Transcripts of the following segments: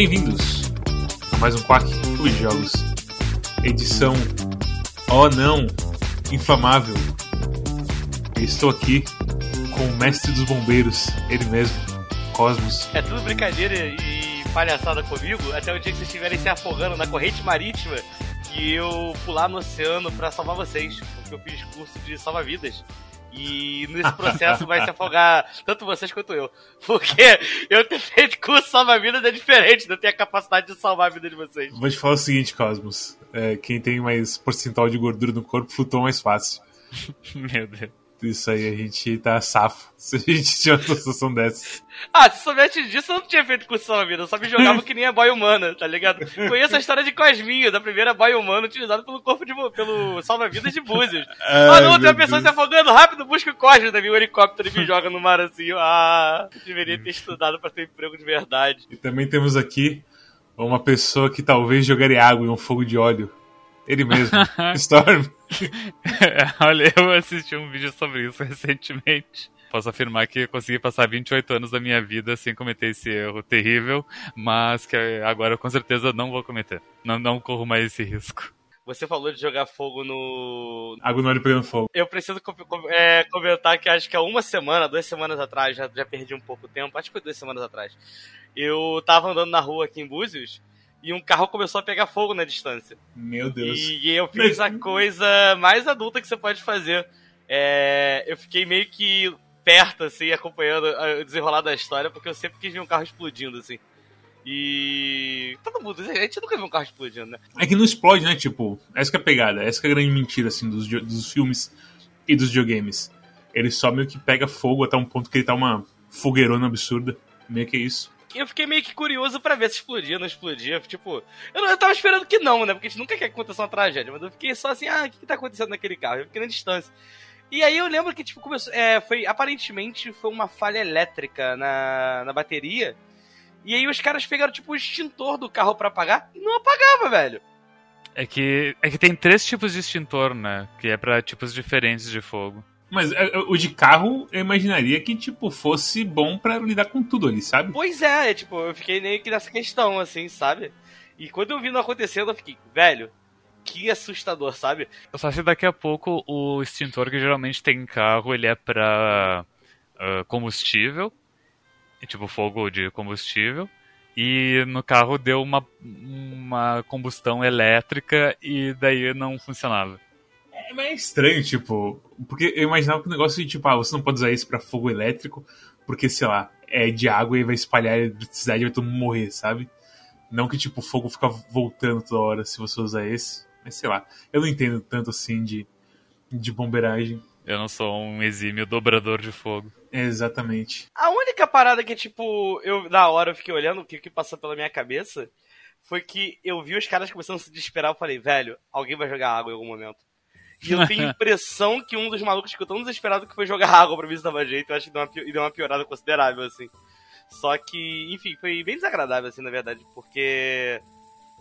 Bem-vindos a mais um Quack Clube de Jogos. Edição Oh não, inflamável. Eu estou aqui com o mestre dos bombeiros, ele mesmo, Cosmos. É tudo brincadeira e palhaçada comigo até o dia que vocês estiverem se afogando na corrente marítima e eu pular no oceano pra salvar vocês, porque eu fiz curso de salva-vidas. E nesse processo vai se afogar tanto vocês quanto eu. Porque eu ter feito curso salva-vidas é diferente, não tenho a capacidade de salvar a vida de vocês. Vou te falar o seguinte, Cosmos. É, quem tem mais percentual de gordura no corpo flutua mais fácil. Meu Deus. Isso aí, a gente tá safo. Se a gente tinha uma situação dessa. Ah, se soubesse disso, eu não tinha feito curso de salva-vidas. Eu só me jogava que nem a boia humana, tá ligado? Conheço a história de Cosminho, da primeira boia humana utilizada pelo corpo de pelo salva-vidas de Búzios. Ah, não, tem uma pessoa se afogando rápido, busca o Cosmo, daí o helicóptero e me joga no mar assim. Ah, deveria ter estudado pra ter emprego de verdade. E também temos aqui uma pessoa que talvez jogaria água em um fogo de óleo. Ele mesmo, Storm. Olha, eu assisti um vídeo sobre isso recentemente. Posso afirmar que consegui passar 28 anos da minha vida sem cometer esse erro terrível, mas que agora com certeza não vou cometer. Não, não corro mais esse risco. Você falou de jogar fogo no. Água no pegando fogo. Eu preciso co co é, comentar que acho que há uma semana, duas semanas atrás, já, já perdi um pouco tempo, acho que foi duas semanas atrás. Eu tava andando na rua aqui em Búzios e um carro começou a pegar fogo na distância. Meu Deus. E eu fiz a coisa mais adulta que você pode fazer. É, eu fiquei meio que perto, assim, acompanhando o desenrolar da história, porque eu sempre quis ver um carro explodindo, assim. E. Todo mundo, a gente nunca viu um carro explodindo, né? É que não explode, né? Tipo, essa que é a pegada, essa que é a grande mentira, assim, dos, dos filmes e dos videogames. Ele só meio que pega fogo até um ponto que ele tá uma fogueirona absurda. Meio que é isso eu fiquei meio que curioso para ver se explodia, não explodia. Tipo, eu, eu tava esperando que não, né? Porque a gente nunca quer que aconteça uma tragédia. Mas eu fiquei só assim, ah, o que, que tá acontecendo naquele carro? Eu fiquei na distância. E aí eu lembro que, tipo, começou. É, foi, aparentemente foi uma falha elétrica na, na bateria. E aí os caras pegaram, tipo, o extintor do carro para apagar e não apagava, velho. É que, é que tem três tipos de extintor, né? Que é para tipos diferentes de fogo. Mas é, o de carro, eu imaginaria que, tipo, fosse bom para lidar com tudo ali, sabe? Pois é, é, tipo, eu fiquei meio que nessa questão, assim, sabe? E quando eu vi não acontecendo, eu fiquei, velho, que assustador, sabe? Só se daqui a pouco o extintor que geralmente tem em carro, ele é pra uh, combustível, tipo fogo de combustível, e no carro deu uma, uma combustão elétrica e daí não funcionava. É meio estranho, tipo, porque eu imaginava que o negócio de, tipo, ah, você não pode usar isso pra fogo elétrico, porque, sei lá, é de água e vai espalhar a eletricidade e vai todo mundo morrer, sabe? Não que, tipo, o fogo fica voltando toda hora se você usar esse. Mas sei lá, eu não entendo tanto assim de, de bombeiragem. Eu não sou um exímio dobrador de fogo. É, exatamente. A única parada que, tipo, eu na hora eu fiquei olhando o que, que passou pela minha cabeça foi que eu vi os caras começando a se desesperar. Eu falei, velho, alguém vai jogar água em algum momento. E eu tenho a impressão que um dos malucos ficou tão desesperado que foi jogar água pra ver se dava jeito. Eu acho que deu uma, deu uma piorada considerável, assim. Só que, enfim, foi bem desagradável, assim, na verdade, porque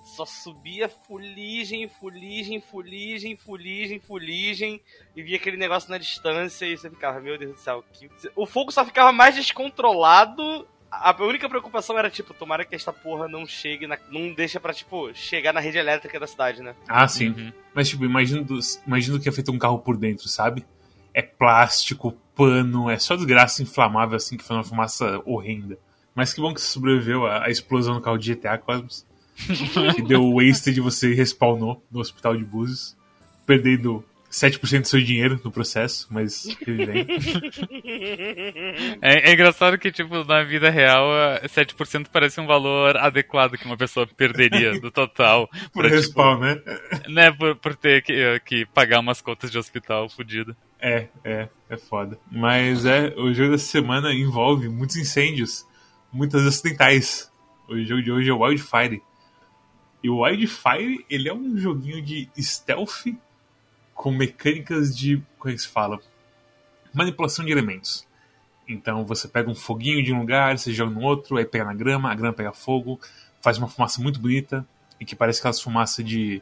só subia fuligem, fuligem, fuligem, fuligem, fuligem, e via aquele negócio na distância e você ficava, meu Deus do céu. Que... O fogo só ficava mais descontrolado a única preocupação era, tipo, tomara que esta porra não chegue, na, não deixa pra, tipo, chegar na rede elétrica da cidade, né? Ah, sim. Uhum. Mas, tipo, imagina, imagina que é feito um carro por dentro, sabe? É plástico, pano, é só desgraça inflamável, assim, que foi uma fumaça horrenda. Mas que bom que você sobreviveu à, à explosão no carro de GTA Cosmos. que deu o wasted de você respawnou no hospital de Búzios, perdendo 7% do seu dinheiro no processo, mas bem. É, é, engraçado que, tipo, na vida real, 7% parece um valor adequado que uma pessoa perderia do total. por pra, respawn, tipo, né? Né, por, por ter que, que pagar umas contas de hospital fodido. É, é, é foda. Mas é, o jogo dessa semana envolve muitos incêndios, muitas acidentais. O jogo de hoje é Wildfire. E o Wildfire, ele é um joguinho de stealth com mecânicas de. Como é que se fala? Manipulação de elementos. Então você pega um foguinho de um lugar, você joga no outro, aí pega na grama, a grama pega fogo, faz uma fumaça muito bonita, e que parece aquelas fumaças de,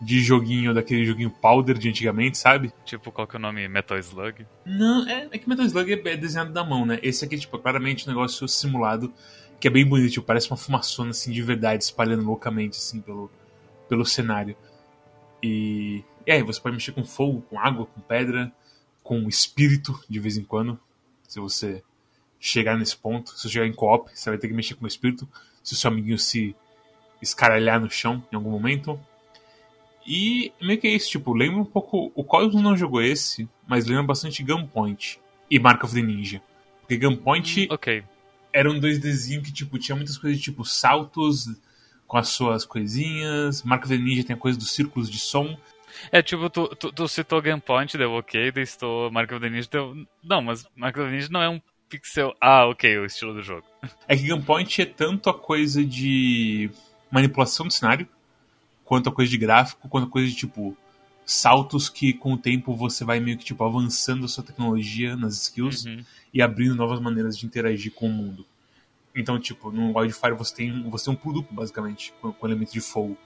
de joguinho, daquele joguinho powder de antigamente, sabe? Tipo, qual que é o nome? Metal Slug? Não, é, é que Metal Slug é, é desenhado da mão, né? Esse aqui, tipo, é claramente um negócio simulado que é bem bonito, tipo, parece uma fumaçona assim de verdade espalhando loucamente assim pelo, pelo cenário. E, e aí você pode mexer com fogo, com água, com pedra, com espírito de vez em quando. Se você chegar nesse ponto, se você chegar em co-op, você vai ter que mexer com o espírito. Se o seu amiguinho se escaralhar no chão em algum momento. E meio que é isso, tipo, lembra um pouco. O Cosmos não jogou esse, mas lembra bastante Gunpoint e Mark of the Ninja. Porque Gunpoint Hum, Ok. era um 2Dzinho que, tipo, tinha muitas coisas, tipo, saltos com as suas coisinhas. Mark of the Ninja tem a coisa dos círculos de som. É, tipo, tu, tu, tu citou Gunpoint, deu ok, daí citou Mark of the Ninja, deu... Não, mas Mark of the Ninja não é um pixel... Ah, ok, o estilo do jogo. É que Gunpoint é tanto a coisa de manipulação do cenário, quanto a coisa de gráfico, quanto a coisa de, tipo, saltos que com o tempo você vai meio que, tipo, avançando a sua tecnologia nas skills Uhum. e abrindo novas maneiras de interagir com o mundo. Então, tipo, no Wildfire você tem, você tem um pulo duplo, basicamente, com, com elementos de fogo.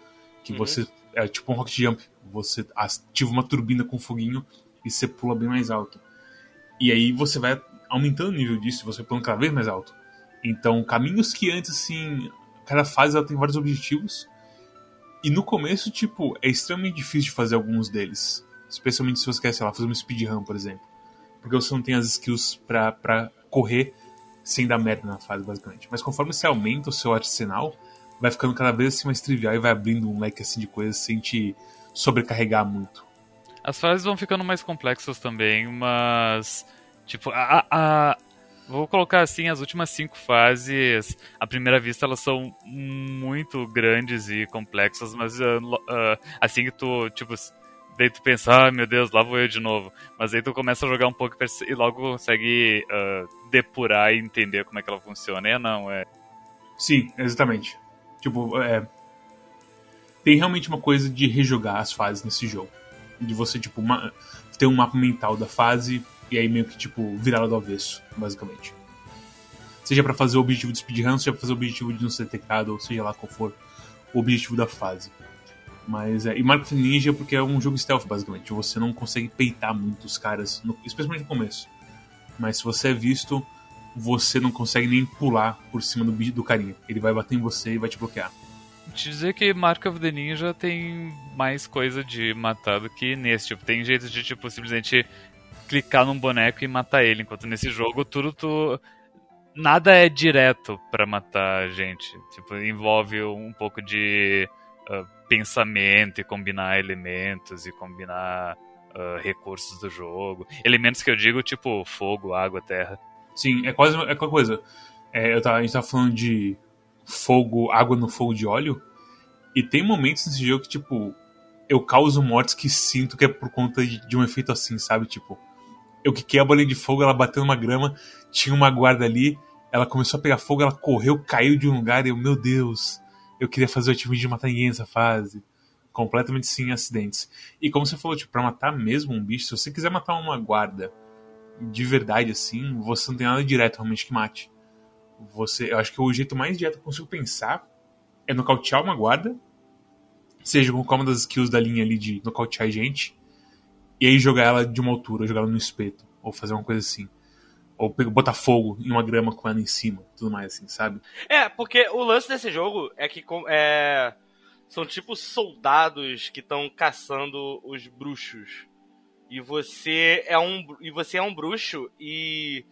Que Uhum. você. É tipo um rocket jump. Você ativa uma turbina com foguinho e você pula bem mais alto. E aí você vai aumentando o nível disso, você pula cada vez mais alto. Então, caminhos que antes, assim. Cada fase ela tem vários objetivos. E no começo, tipo, é extremamente difícil de fazer alguns deles. Especialmente se você quer, sei lá, fazer uma speedrun, por exemplo. Porque você não tem as skills pra, pra correr sem dar merda na fase, basicamente. Mas conforme você aumenta o seu arsenal, vai ficando cada vez assim mais trivial e vai abrindo um leque assim de coisas sem te sobrecarregar muito. As fases vão ficando mais complexas também, mas. Tipo, a. a- vou colocar assim, as últimas cinco fases, à primeira vista, elas são muito grandes e complexas, mas lo- ah, assim que tu, tipo, daí tu pensa, ah, meu Deus, lá vou eu de novo. Mas aí tu começa a jogar um pouco e logo consegue ah, depurar e entender como é que ela funciona. E não, é. Sim, exatamente. Tipo, é. Tem realmente uma coisa de rejogar as fases nesse jogo. De você, tipo, ma- ter um mapa mental da fase e aí meio que, tipo, virar ela do avesso, basicamente. Seja pra fazer o objetivo de speedrun, seja pra fazer o objetivo de não ser detectado, ou seja lá qual for o objetivo da fase. Mas é. E the Ninja porque é um jogo stealth, basicamente. Você não consegue peitar muito os caras, no- especialmente no começo. Mas se você é visto, você não consegue nem pular por cima do, do carinha. Ele vai bater em você e vai te bloquear. Te dizer que Mark of the Ninja tem mais coisa de matar do que nesse. Tipo, tem jeito de, tipo, simplesmente clicar num boneco e matar ele. Enquanto nesse jogo, tudo tu. Nada é direto pra matar a gente. Tipo, envolve um pouco de ah, pensamento e combinar elementos e combinar ah, recursos do jogo. Elementos que eu digo, tipo, fogo, água, terra. Sim, é quase é aquela coisa. É, eu tava, a gente tava falando de fogo, água no fogo de óleo. E tem momentos nesse jogo que, tipo, eu causo mortes que sinto que é por conta de, de um efeito assim, sabe? Tipo, eu quiquei a bolinha de fogo, ela bateu numa grama, tinha uma guarda ali, ela começou a pegar fogo, ela correu, caiu de um lugar e eu, meu Deus, eu queria fazer o achievement de matar ninguém nessa fase. Completamente sem acidentes. E como você falou, tipo, pra matar mesmo um bicho, se você quiser matar uma guarda de verdade, assim, você não tem nada direto realmente que mate. Você, eu acho que o jeito mais direto que eu consigo pensar é nocautear uma guarda, seja com uma das skills da linha ali de nocautear gente, e aí jogar ela de uma altura, jogar ela no espeto, ou fazer uma coisa assim. Ou botar fogo em uma grama com ela em cima, tudo mais assim, sabe? É, porque o lance desse jogo é que é, são tipo soldados que estão caçando os bruxos. E você é um e você é um bruxo e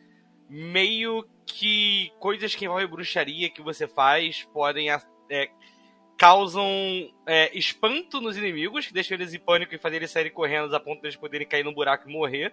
meio que coisas que envolvem bruxaria que você faz podem é, causam é, espanto nos inimigos, que deixam eles em pânico e fazem eles saírem correndo a ponto de eles poderem cair no buraco e morrer.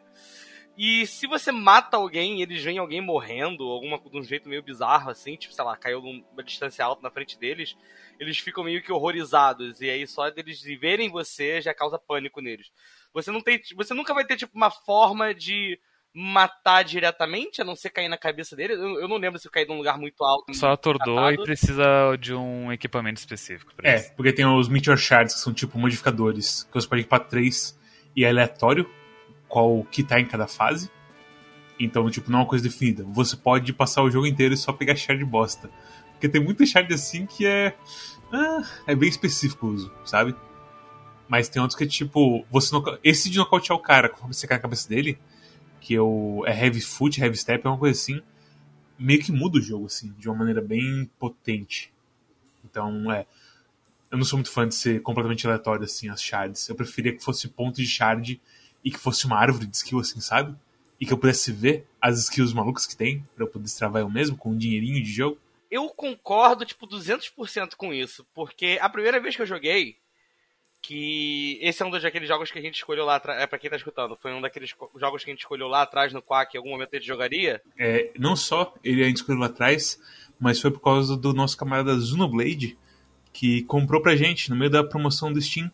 E se você mata alguém e eles veem alguém morrendo, alguma de um jeito meio bizarro, assim, tipo, sei lá, caiu numa distância alta na frente deles, eles ficam meio que horrorizados. E aí só deles verem você já causa pânico neles. Você não tem. Você nunca vai ter, tipo, uma forma de matar diretamente, a não ser cair na cabeça dele. Eu, eu não lembro se eu caí num lugar muito alto. Só atordou e precisa de um equipamento específico pra É, isso. porque tem os Meteor Shards, que são tipo modificadores, que você pode equipar três e é aleatório qual que tá em cada fase. Então, tipo, não é uma coisa definida. Você pode passar o jogo inteiro e só pegar shard bosta. Porque tem muita shard assim que é. Ah, é bem específico o uso, sabe? Mas tem outros que é tipo. Você noca- Esse de nocautear o cara conforme você cai na cabeça dele, que é, o... é Heavy Foot, Heavy Step, é uma coisa assim. meio que muda o jogo, assim, de uma maneira bem potente. Então, é. Eu não sou muito fã de ser completamente aleatório, assim, as shards. Eu preferia que fosse ponto de shard e que fosse uma árvore de skill, assim, sabe? E que eu pudesse ver as skills malucas que tem, pra eu poder destravar eu mesmo, com um dinheirinho de jogo. Eu concordo, tipo, 200% com isso. Porque a primeira vez que eu joguei, que esse é um daqueles jogos que a gente escolheu lá atrás, é pra quem tá escutando, foi um daqueles jogos que a gente escolheu lá atrás no Quack, em algum momento gente jogaria. É, não só ele a gente escolheu lá atrás, mas foi por causa do nosso camarada Zunoblade, que comprou pra gente no meio da promoção do Steam.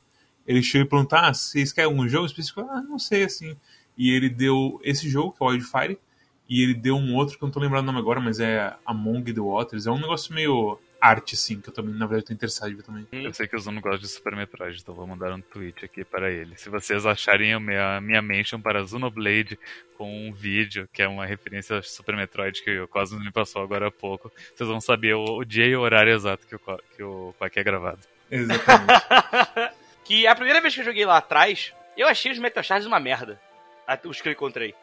Ele chegou e perguntou: Ah, vocês querem algum jogo específico? Ah, não sei, assim. E ele deu esse jogo, que é o Wildfire, e ele deu um outro que eu não tô lembrando o nome agora, mas é Among the Waters. É um negócio meio arte, assim, que eu também, na verdade, tô interessado também. Eu sei que o Zuno gosta de Super Metroid, então vou mandar um tweet aqui para ele. Se vocês acharem a minha, minha mention para Zunoblade com um vídeo, que é uma referência a Super Metroid que o Cosmos me passou agora há pouco, vocês vão saber o, o dia e o horário exato que o, que o Quack é gravado. Exatamente. que a primeira vez que eu joguei lá atrás, eu achei os Metal Shards uma merda. Os que eu encontrei.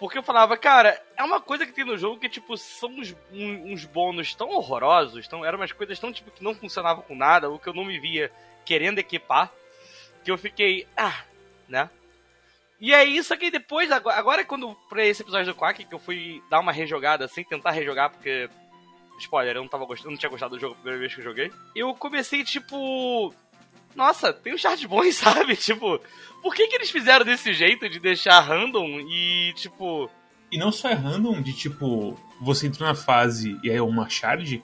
Porque eu falava, cara, é uma coisa que tem no jogo que, tipo, são uns, uns bônus tão horrorosos, tão, eram umas coisas tão, tipo, que não funcionavam com nada, ou que eu não me via querendo equipar, que eu fiquei, ah, né? E é isso que depois, agora, agora quando, pra esse episódio do Quack, que eu fui dar uma rejogada, sem tentar rejogar, porque, spoiler, eu não, tava gostando, não tinha gostado do jogo a primeira vez que eu joguei, eu comecei, tipo, nossa, tem um chart bons, sabe? Tipo, por que, que eles fizeram desse jeito de deixar random e, tipo. E não só é random de tipo, você entrou na fase e aí é uma shard.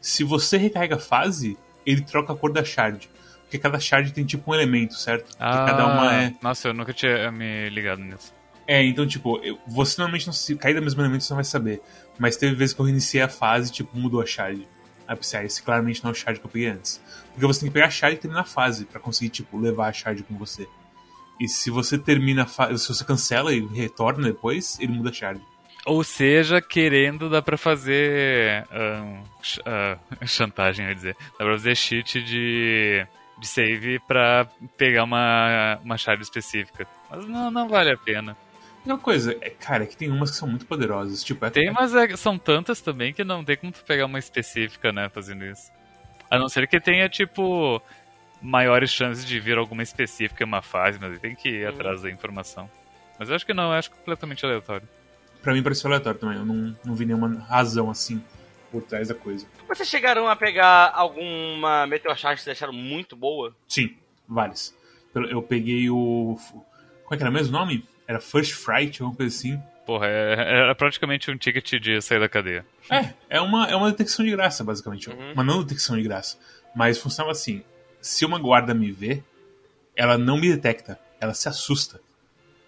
Se você recarrega a fase, ele troca a cor da shard. Porque cada shard tem tipo um elemento, certo? Porque ah, cada uma é. Nossa, eu nunca tinha me ligado nisso. É, então, tipo, eu, você normalmente não se cair da mesma elemento, você não vai saber. Mas teve vezes que eu reiniciei a fase tipo, mudou a shard. Aí eu pensei, ah, esse claramente não é o shard que eu peguei antes. Porque você tem que pegar shard e terminar a fase para conseguir, tipo, levar a shard com você. E se você termina a fase, se você cancela e retorna depois, ele muda a shard. Ou seja, querendo dá pra fazer um, uh, chantagem, eu dizer. Dá pra fazer cheat de, de save pra pegar uma, uma shard específica. Mas não, não vale a pena. Uma coisa, é, cara, é que tem umas que são muito poderosas. Tipo, é, tem, mas é, são tantas também que não tem como tu pegar uma específica, né, fazendo isso. A não ser que tenha, tipo, maiores chances de vir alguma específica em uma fase, mas tem que ir atrás da informação. Mas eu acho que não, eu acho completamente aleatório. Pra mim pareceu aleatório também, eu não, não vi nenhuma razão assim por trás da coisa. Vocês chegaram a pegar alguma Meteor Shard que vocês acharam muito boa? Sim, várias. Eu peguei o. Como é que era mesmo o nome? Era First Fright, alguma coisa assim. Porra, é, era praticamente um ticket de sair da cadeia. É, é uma, é uma detecção de graça, basicamente. Uhum. Uma não detecção de graça. Mas funcionava assim: se uma guarda me vê, ela não me detecta, ela se assusta.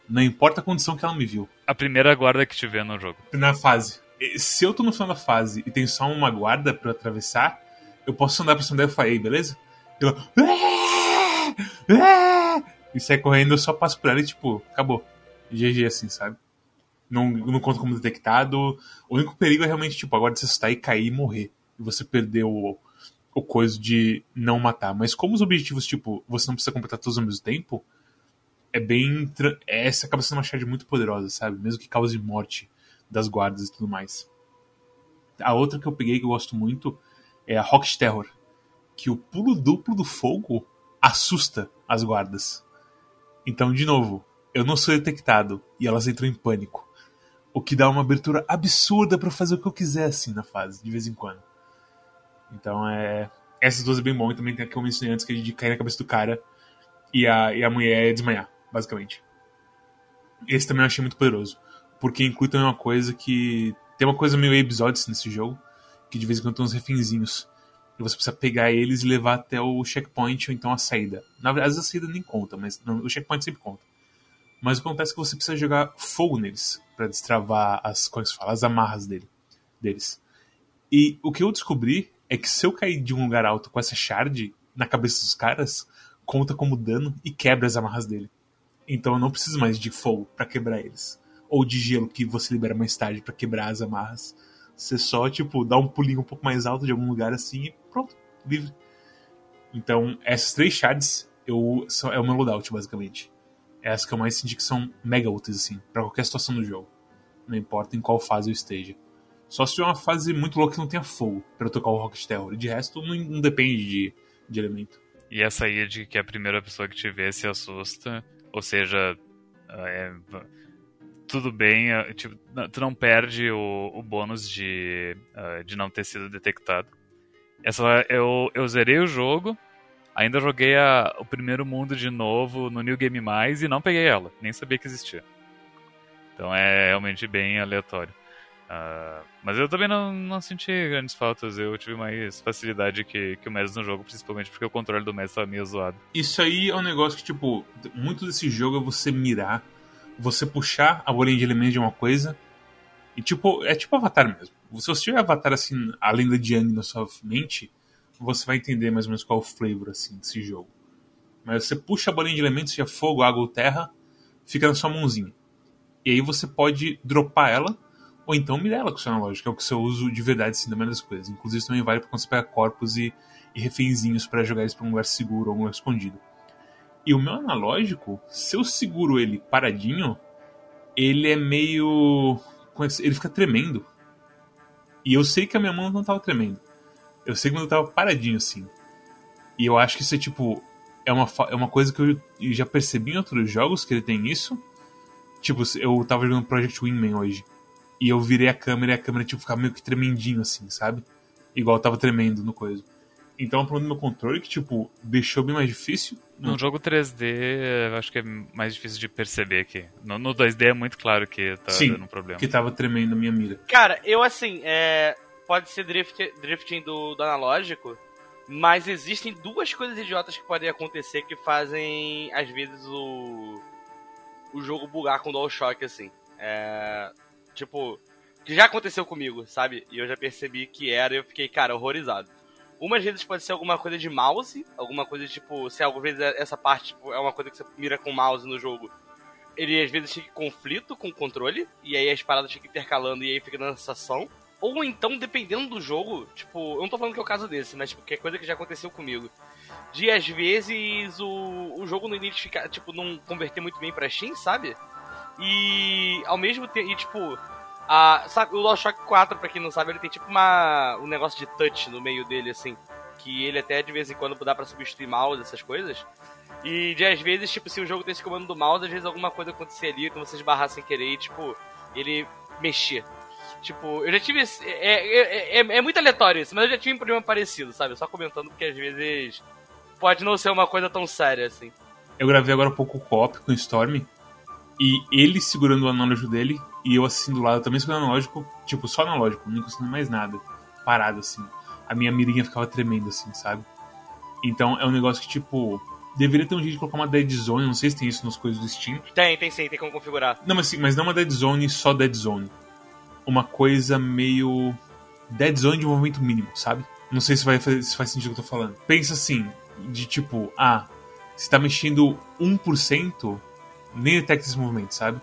Não importa a condição que ela me viu. A primeira guarda que te vê no jogo. Na fase. Se eu tô no final da fase e tem só uma guarda pra eu atravessar, eu posso andar pra cima dela e falar, ei, beleza? E ela. E sai correndo, eu só passo por ela e tipo, acabou. GG assim, sabe? Não, não conta como detectado. O único perigo é realmente, tipo, agora você assustar e cair e morrer. E você perder o, o coisa de não matar. Mas como os objetivos, tipo, você não precisa completar todos ao mesmo tempo, é bem. Essa acaba sendo uma shard muito poderosa, sabe? Mesmo que cause morte das guardas e tudo mais. A outra que eu peguei que eu gosto muito é a Rocket Terror. Que o pulo duplo do fogo assusta as guardas. Então, de novo, eu não sou detectado e elas entram em pânico. O que dá uma abertura absurda para fazer o que eu quiser assim na fase, de vez em quando. Então é. Essas duas é bem bom. E também tem a que eu mencionei antes, que é de cair na cabeça do cara e a, e a mulher desmanhar, basicamente. Esse também eu achei muito poderoso. Porque inclui também uma coisa que. Tem uma coisa meio episódios nesse jogo, que de vez em quando tem uns refinzinhos. E você precisa pegar eles e levar até o checkpoint ou então a saída. Na verdade, a saída nem conta, mas não, o checkpoint sempre conta. Mas acontece que você precisa jogar fogo neles para destravar as, como é fala, as amarras dele, deles. E o que eu descobri é que se eu cair de um lugar alto com essa shard na cabeça dos caras, conta como dano e quebra as amarras dele. Então eu não preciso mais de fogo para quebrar eles. Ou de gelo que você libera mais tarde para quebrar as amarras. Você só, tipo, dá um pulinho um pouco mais alto de algum lugar assim e pronto, livre. Então, essas três shards eu, é o meu loadout, basicamente. É que eu mais senti que são mega úteis, assim, pra qualquer situação do jogo. Não importa em qual fase eu esteja. Só se tiver uma fase muito louca que não tenha fogo para tocar o Rocket Terror. De resto, não, não depende de, de elemento. E essa aí de que a primeira pessoa que te vê se assusta, ou seja, é, tudo bem, é, tipo, tu não perde o, o bônus de, uh, de não ter sido detectado. Essa, eu, eu zerei o jogo, ainda joguei a, o primeiro mundo de novo no New Game Mais e não peguei ela, nem sabia que existia. Então é realmente bem aleatório. Uh, mas eu também não, não senti grandes faltas, eu tive mais facilidade que, que o Messi no jogo, principalmente porque o controle do Messi estava meio zoado. Isso aí é um negócio que, tipo, muito desse jogo é você mirar, você puxar a bolinha de elementos de uma coisa, e tipo, é tipo Avatar mesmo. Se você tiver Avatar assim, a lenda de Yang na sua mente, você vai entender mais ou menos qual é o flavor assim, desse jogo. Mas você puxa a bolinha de elementos, seja fogo, água ou terra, fica na sua mãozinha. E aí você pode dropar ela, ou então mirar ela com seu analógico, que é o que você usa de verdade assim, da maioria das coisas. Inclusive isso também vale para quando você pega corpos e, e refenzinhos para jogar eles para um lugar seguro ou um lugar escondido. E o meu analógico, se eu seguro ele paradinho, ele é meio. Ele fica tremendo. E eu sei que a minha mão não tava tremendo. Eu sei que eu tava paradinho assim. E eu acho que isso é tipo. É uma, é uma coisa que eu já percebi em outros jogos que ele tem isso. Tipo, eu tava jogando Project Wingman hoje. E eu virei a câmera e a câmera, tipo, ficava meio que tremendinho, assim, sabe? Igual tava tremendo no coisa. Então, o problema do meu controle que, tipo, deixou bem mais difícil. No jogo 3D, eu acho que é mais difícil de perceber aqui. No, no 2D é muito claro que tá Sim, dando um problema. que tava tremendo a minha mira. Cara, eu assim, é... pode ser drift, drifting do, do analógico, mas existem duas coisas idiotas que podem acontecer que fazem, às vezes, o o jogo bugar com DualShock, assim. É, tipo, que já aconteceu comigo, sabe? E eu já percebi que era e eu fiquei, cara, horrorizado. Umas vezes pode ser alguma coisa de mouse, alguma coisa tipo, se alguma vez essa parte tipo, é uma coisa que você mira com mouse no jogo, ele às vezes fica em conflito com o controle, e aí as paradas ficam intercalando e aí fica na sensação. Ou então, dependendo do jogo, tipo, eu não tô falando que é o caso desse, mas tipo, que é coisa que já aconteceu comigo. De às vezes o, o jogo não identificar, tipo, não converter muito bem pra Steam, sabe? E ao mesmo tempo, e tipo, a, sabe, o DualShock 4, pra quem não sabe, ele tem tipo uma, um negócio de touch no meio dele, assim. Que ele até de vez em quando dá pra substituir mouse, essas coisas. E de às vezes, tipo, se o jogo tem esse comando do mouse, às vezes alguma coisa acontecer ali, quando você esbarrar sem querer e, tipo, ele mexer. Tipo, eu já tive. Esse, é, é, é, é, muito aleatório isso, mas eu já tive um problema parecido, sabe? Só comentando porque às vezes pode não ser uma coisa tão séria assim. Eu gravei agora um pouco o cop com o Storm. E ele segurando o analógico dele e eu assim do lado também segurando o analógico, tipo, só analógico, não encostando mais nada. Parado assim. A minha mirinha ficava tremendo assim, sabe? Então é um negócio que, tipo, deveria ter um jeito de colocar uma dead zone, não sei se tem isso nas coisas do Steam. Tem, tem sim, tem como configurar. Não, mas, mas não uma dead zone, só dead zone. Uma coisa meio. Dead zone de movimento mínimo, sabe? Não sei se, vai, se faz sentido o que eu tô falando. Pensa assim, de tipo, ah, se tá mexendo 1%, nem detecta esse movimento, sabe?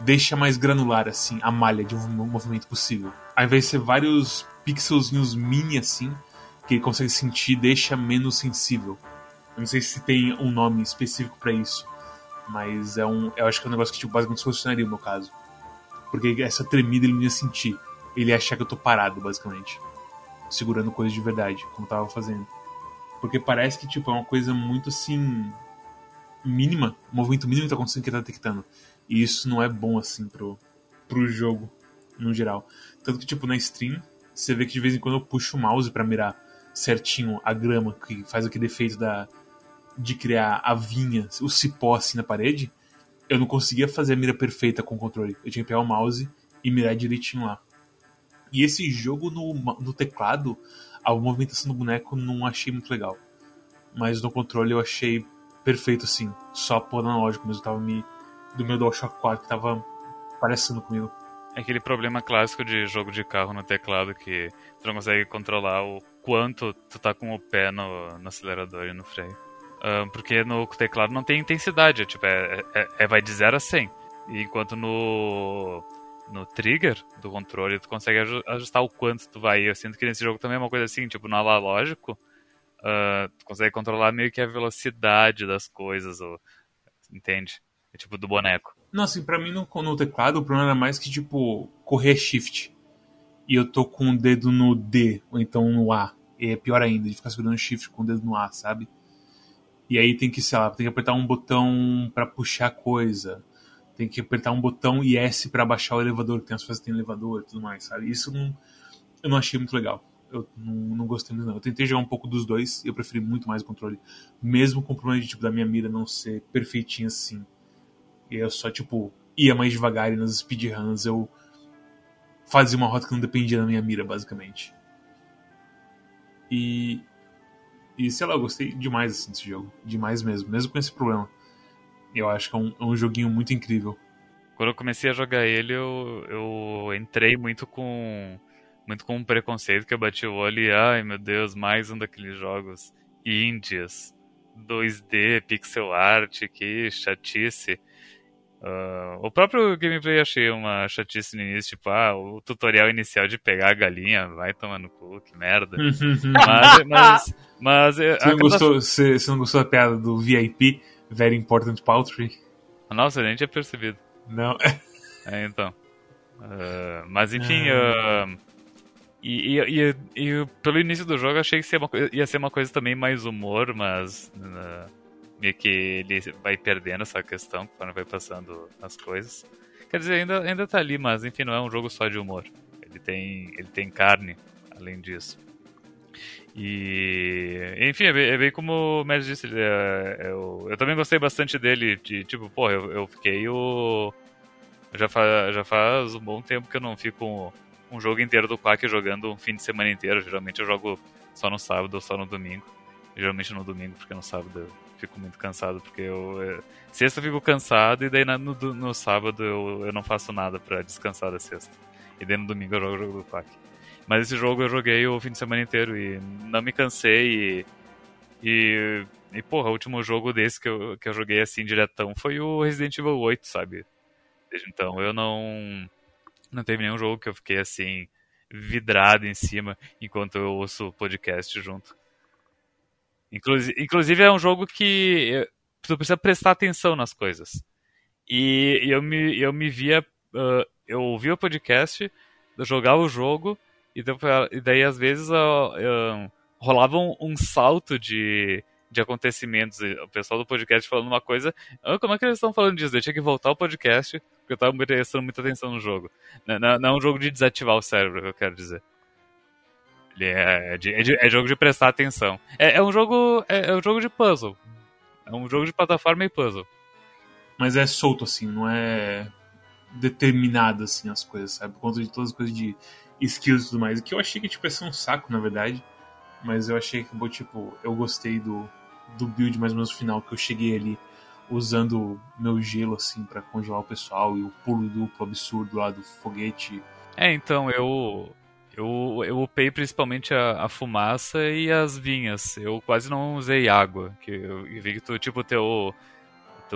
Deixa mais granular, assim, a malha de um movimento possível. Ao invés de ser vários pixelzinhos mini, assim, que ele consegue sentir, deixa menos sensível. Eu não sei se tem um nome específico para isso, mas é um, eu acho que é um negócio que tipo, basicamente solucionaria no meu caso. Porque essa tremida ele não ia sentir. Ele ia achar que eu tô parado, basicamente. Segurando coisas de verdade, como eu tava fazendo. Porque parece que, tipo, é uma coisa muito assim. mínima. O movimento mínimo que tá acontecendo que tá detectando. E isso não é bom, assim, pro, pro jogo, no geral. Tanto que, tipo, na stream, você vê que de vez em quando eu puxo o mouse para mirar certinho a grama, que faz aquele efeito da, de criar a vinha, o cipó assim na parede. Eu não conseguia fazer a mira perfeita com o controle. Eu tinha que pegar o mouse e mirar direitinho lá. E esse jogo no, no teclado, a movimentação do boneco não achei muito legal. Mas no controle eu achei perfeito assim. Só por analógico mesmo. Tava me. Do meu DualShock 4 que tava parecendo comigo. É aquele problema clássico de jogo de carro no teclado que tu não consegue controlar o quanto tu tá com o pé no, no acelerador e no freio. Porque no teclado não tem intensidade, tipo, é, é, é, vai de 0 a 100. enquanto no no trigger do controle, tu consegue ajustar o quanto tu vai. Eu sinto que nesse jogo também é uma coisa assim, tipo, no analógico, uh, tu consegue controlar meio que a velocidade das coisas, ou, entende? É tipo do boneco. Não, assim, pra mim no, no teclado o problema era mais que, tipo, correr shift. e eu tô com o dedo no D, ou então no A. E é pior ainda, de ficar segurando shift com o dedo no A, sabe? E aí tem que, sei lá, tem que apertar um botão para puxar coisa. Tem que apertar um botão e S para baixar o elevador, que tem as coisas que tem elevador e tudo mais, sabe? Isso não, eu não achei muito legal. Eu não, não gostei muito, não. Eu tentei jogar um pouco dos dois e eu preferi muito mais o controle. Mesmo com o problema de, tipo, da minha mira não ser perfeitinha assim. E eu só, tipo, ia mais devagar e nas speedruns eu fazia uma rota que não dependia da minha mira, basicamente. E. E sei lá, eu gostei demais assim, desse jogo. Demais mesmo, mesmo com esse problema. Eu acho que é um, é um joguinho muito incrível. Quando eu comecei a jogar ele, eu, eu entrei muito com. Muito com um preconceito que eu bati o olho e, ai meu Deus, mais um daqueles jogos índias, 2D, pixel art, que chatice. Uh, o próprio gameplay achei uma chatice no início, tipo, ah, o tutorial inicial de pegar a galinha, vai tomar no cu, que merda. mas, mas, mas, você, não gostou, você, você, não gostou da piada do VIP, Very Important Poultry? Nossa, eu nem tinha percebido. Não. é, então. Uh, mas enfim, uh, e, e, e, e, pelo início do jogo achei que ia ser uma, ia ser uma coisa também mais humor, mas meio que ele vai perdendo essa questão quando vai passando as coisas. Quer dizer, ainda, ainda tá ali, mas enfim, não é um jogo só de humor. Ele tem, ele tem carne, além disso. E, enfim, é bem, é bem como o Mads disse, é, eu, eu também gostei bastante dele, de tipo, pô, eu, eu fiquei o... Já, fa, já faz um bom tempo que eu não fico um, um jogo inteiro do Quack jogando um fim de semana inteiro. Geralmente eu jogo só no sábado ou só no domingo. Geralmente no domingo, porque no sábado eu fico muito cansado, porque eu. eu sexta eu fico cansado e daí no, no sábado eu, eu não faço nada para descansar da sexta. E daí no domingo eu jogo o jogo do Quack. Mas esse jogo eu joguei o fim de semana inteiro e não me cansei e. E, e porra, o último jogo desse que eu, que eu joguei assim diretão foi o Resident Evil 8, sabe? Desde então eu não. Não teve nenhum jogo que eu fiquei assim vidrado em cima enquanto eu ouço o podcast junto. Inclusive, é um jogo que tu precisa prestar atenção nas coisas. E, eu me, eu me via. Uh, eu ouvia o podcast, jogava o jogo, e, e daí às vezes rolava um, um, salto de, de acontecimentos. O pessoal do podcast falando uma coisa. Ah, como é que eles estão falando disso? Eu tinha que voltar ao podcast, porque eu estava prestando muita atenção no jogo. Não, não, não é um jogo de desativar o cérebro, eu quero dizer. É, de, é, de, é, jogo de prestar atenção. É, é um jogo. É, é, um jogo de puzzle. É um jogo de plataforma e puzzle. Mas é solto, assim, não é determinado, assim, as coisas, sabe? Por conta de todas as coisas de skills e tudo mais. Que eu achei que tipo, ia ser um saco, na verdade. Mas eu achei que, tipo, eu gostei do, do build mais ou menos final, que eu cheguei ali usando meu gelo, assim, para congelar o pessoal e o pulo duplo absurdo lá do foguete. É, então, eu eu, eu upei principalmente a, a, fumaça e as vinhas. Eu quase não usei água. Que eu vi que tu, tipo, teu,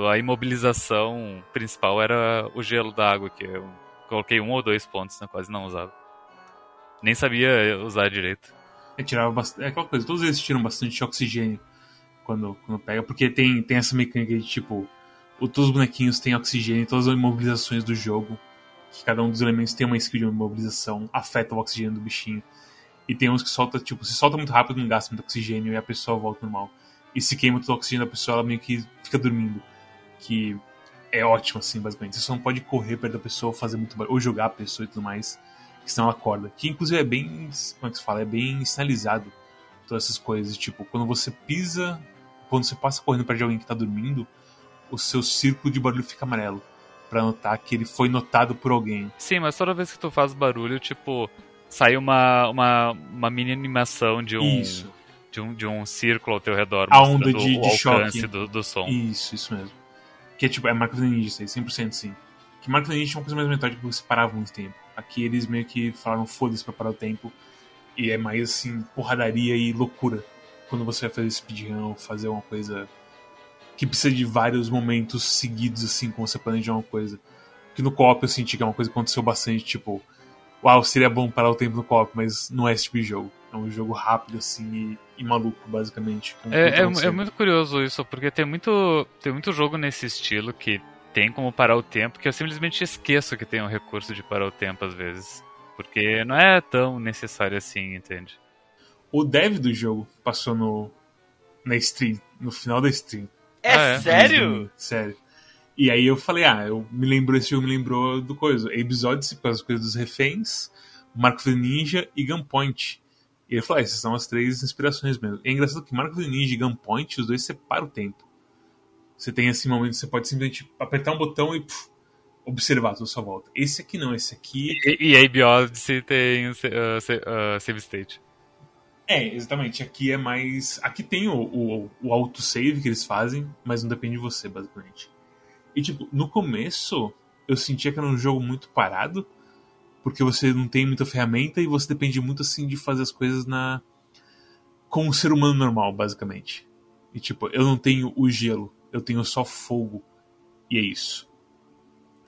a imobilização principal era o gelo da água, que eu coloquei um ou dois pontos, né? Quase não usava. Nem sabia usar direito. É, tirava bastante. É aquela coisa, todos eles tiram bastante oxigênio quando, quando pega, porque tem, tem essa mecânica de tipo. Todos os bonequinhos têm oxigênio, todas as imobilizações do jogo que cada um dos elementos tem uma skill de mobilização, afeta o oxigênio do bichinho. E tem uns que solta, tipo, se solta muito rápido, não gasta muito oxigênio e a pessoa volta normal. E se queima todo o oxigênio da pessoa, ela meio que fica dormindo. Que é ótimo, assim, basicamente. Você só não pode correr perto da pessoa, fazer muito barulho, ou jogar a pessoa e tudo mais, que senão ela acorda. Que inclusive é bem, como é que se fala, é bem sinalizado todas essas coisas. Tipo, quando você pisa, quando você passa correndo perto de alguém que tá dormindo, o seu círculo de barulho fica amarelo para notar que ele foi notado por alguém. Sim, mas toda vez que tu faz barulho, tipo, sai uma, uma, uma mini animação de um. Isso. De um, de um círculo ao teu redor, a onda de, de o alcance choque. Do, do som. Isso, isso mesmo. Que é tipo, é Marco Ninja, isso aí, 100% sim. Que Marco Ninja é uma coisa mais metódica que você parava muito tempo. Aqui eles meio que falaram foda-se pra parar o tempo. E é mais assim, porradaria e loucura. Quando você vai fazer speedrun ou fazer uma coisa que precisa de vários momentos seguidos, assim, com você planejar uma coisa. Que no co-op eu senti que é uma coisa que aconteceu bastante, tipo, uau, seria bom parar o tempo no co-op, mas não é esse tipo de jogo. É um jogo rápido, assim, e, e maluco, basicamente. É, é, é, muito curioso isso, porque tem muito, tem muito jogo nesse estilo que tem como parar o tempo, que eu simplesmente esqueço que tem um recurso de parar o tempo às vezes. Porque não é tão necessário assim, entende? O dev do jogo passou no na stream, no final da stream. É, Ah, é? sério? Sério. E aí eu falei, ah, eu me lembrou, esse jogo me lembrou do coisa. Abe's Odyssey, por causa das coisas dos reféns, Marco the Ninja e Gunpoint. E ele falou, ah, essas são as três inspirações mesmo. E é engraçado que Marco the Ninja e Gunpoint, os dois separam o tempo. Você tem assim momentos que você pode simplesmente apertar um botão e puf, observar tudo à sua volta. Esse aqui não, esse aqui E, e Odyssey tem uh, uh, save state. É, exatamente. Aqui é mais. Aqui tem o, o, o autosave que eles fazem, mas não depende de você, basicamente. E, tipo, no começo, eu sentia que era um jogo muito parado, porque você não tem muita ferramenta e você depende muito, assim, de fazer as coisas na. como um ser humano normal, basicamente. E, tipo, eu não tenho o gelo, eu tenho só fogo. E é isso.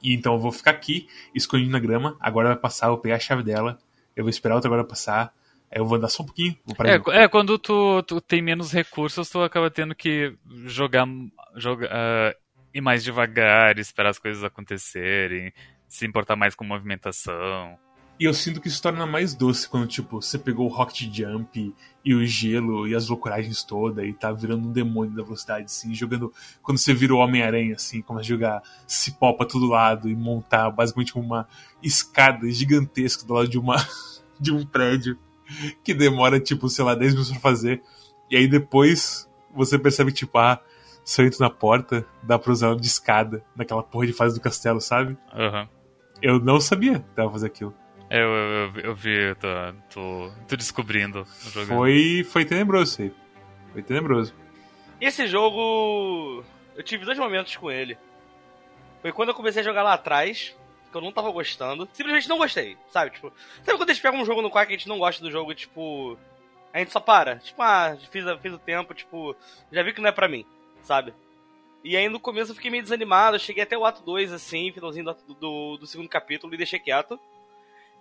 E então eu vou ficar aqui, escondido na grama. Agora vai passar, eu vou pegar a chave dela, eu vou esperar outra agora passar. Aí eu vou andar só um pouquinho, vou parar É, é, quando tu, tu tem menos recursos, tu acaba tendo que jogar, jogar ah, ir mais devagar, esperar as coisas acontecerem, se importar mais com movimentação. E eu sinto que isso torna mais doce quando, tipo, você pegou o Rocket Jump e o gelo e as loucuragens todas e tá virando um demônio da velocidade, assim, jogando. Quando você vira o Homem-Aranha, assim, começa a jogar cipó pra todo lado e montar basicamente uma escada gigantesca do lado de uma de um prédio que demora, tipo, sei lá, 10 minutos pra fazer. E aí depois você percebe, tipo, ah, se eu entro na porta, dá pra usar de escada naquela porra de fase do castelo, sabe? Aham. Eu não sabia que dava pra fazer aquilo. É, Eu, eu, eu vi, tô, tô, tô descobrindo. Foi, foi tenebroso isso aí. Foi tenebroso. Esse jogo. Eu tive dois momentos com ele. Foi quando eu comecei a jogar lá atrás, que eu não tava gostando. Simplesmente não gostei, sabe? Tipo, sabe quando a gente pega um jogo no qual a gente não gosta do jogo tipo. A gente só para? Tipo, ah, fiz, fiz o tempo, tipo, já vi que não é pra mim, sabe? E aí no começo eu fiquei meio desanimado, eu cheguei até o ato 2, assim, finalzinho do, do, do segundo capítulo e deixei quieto.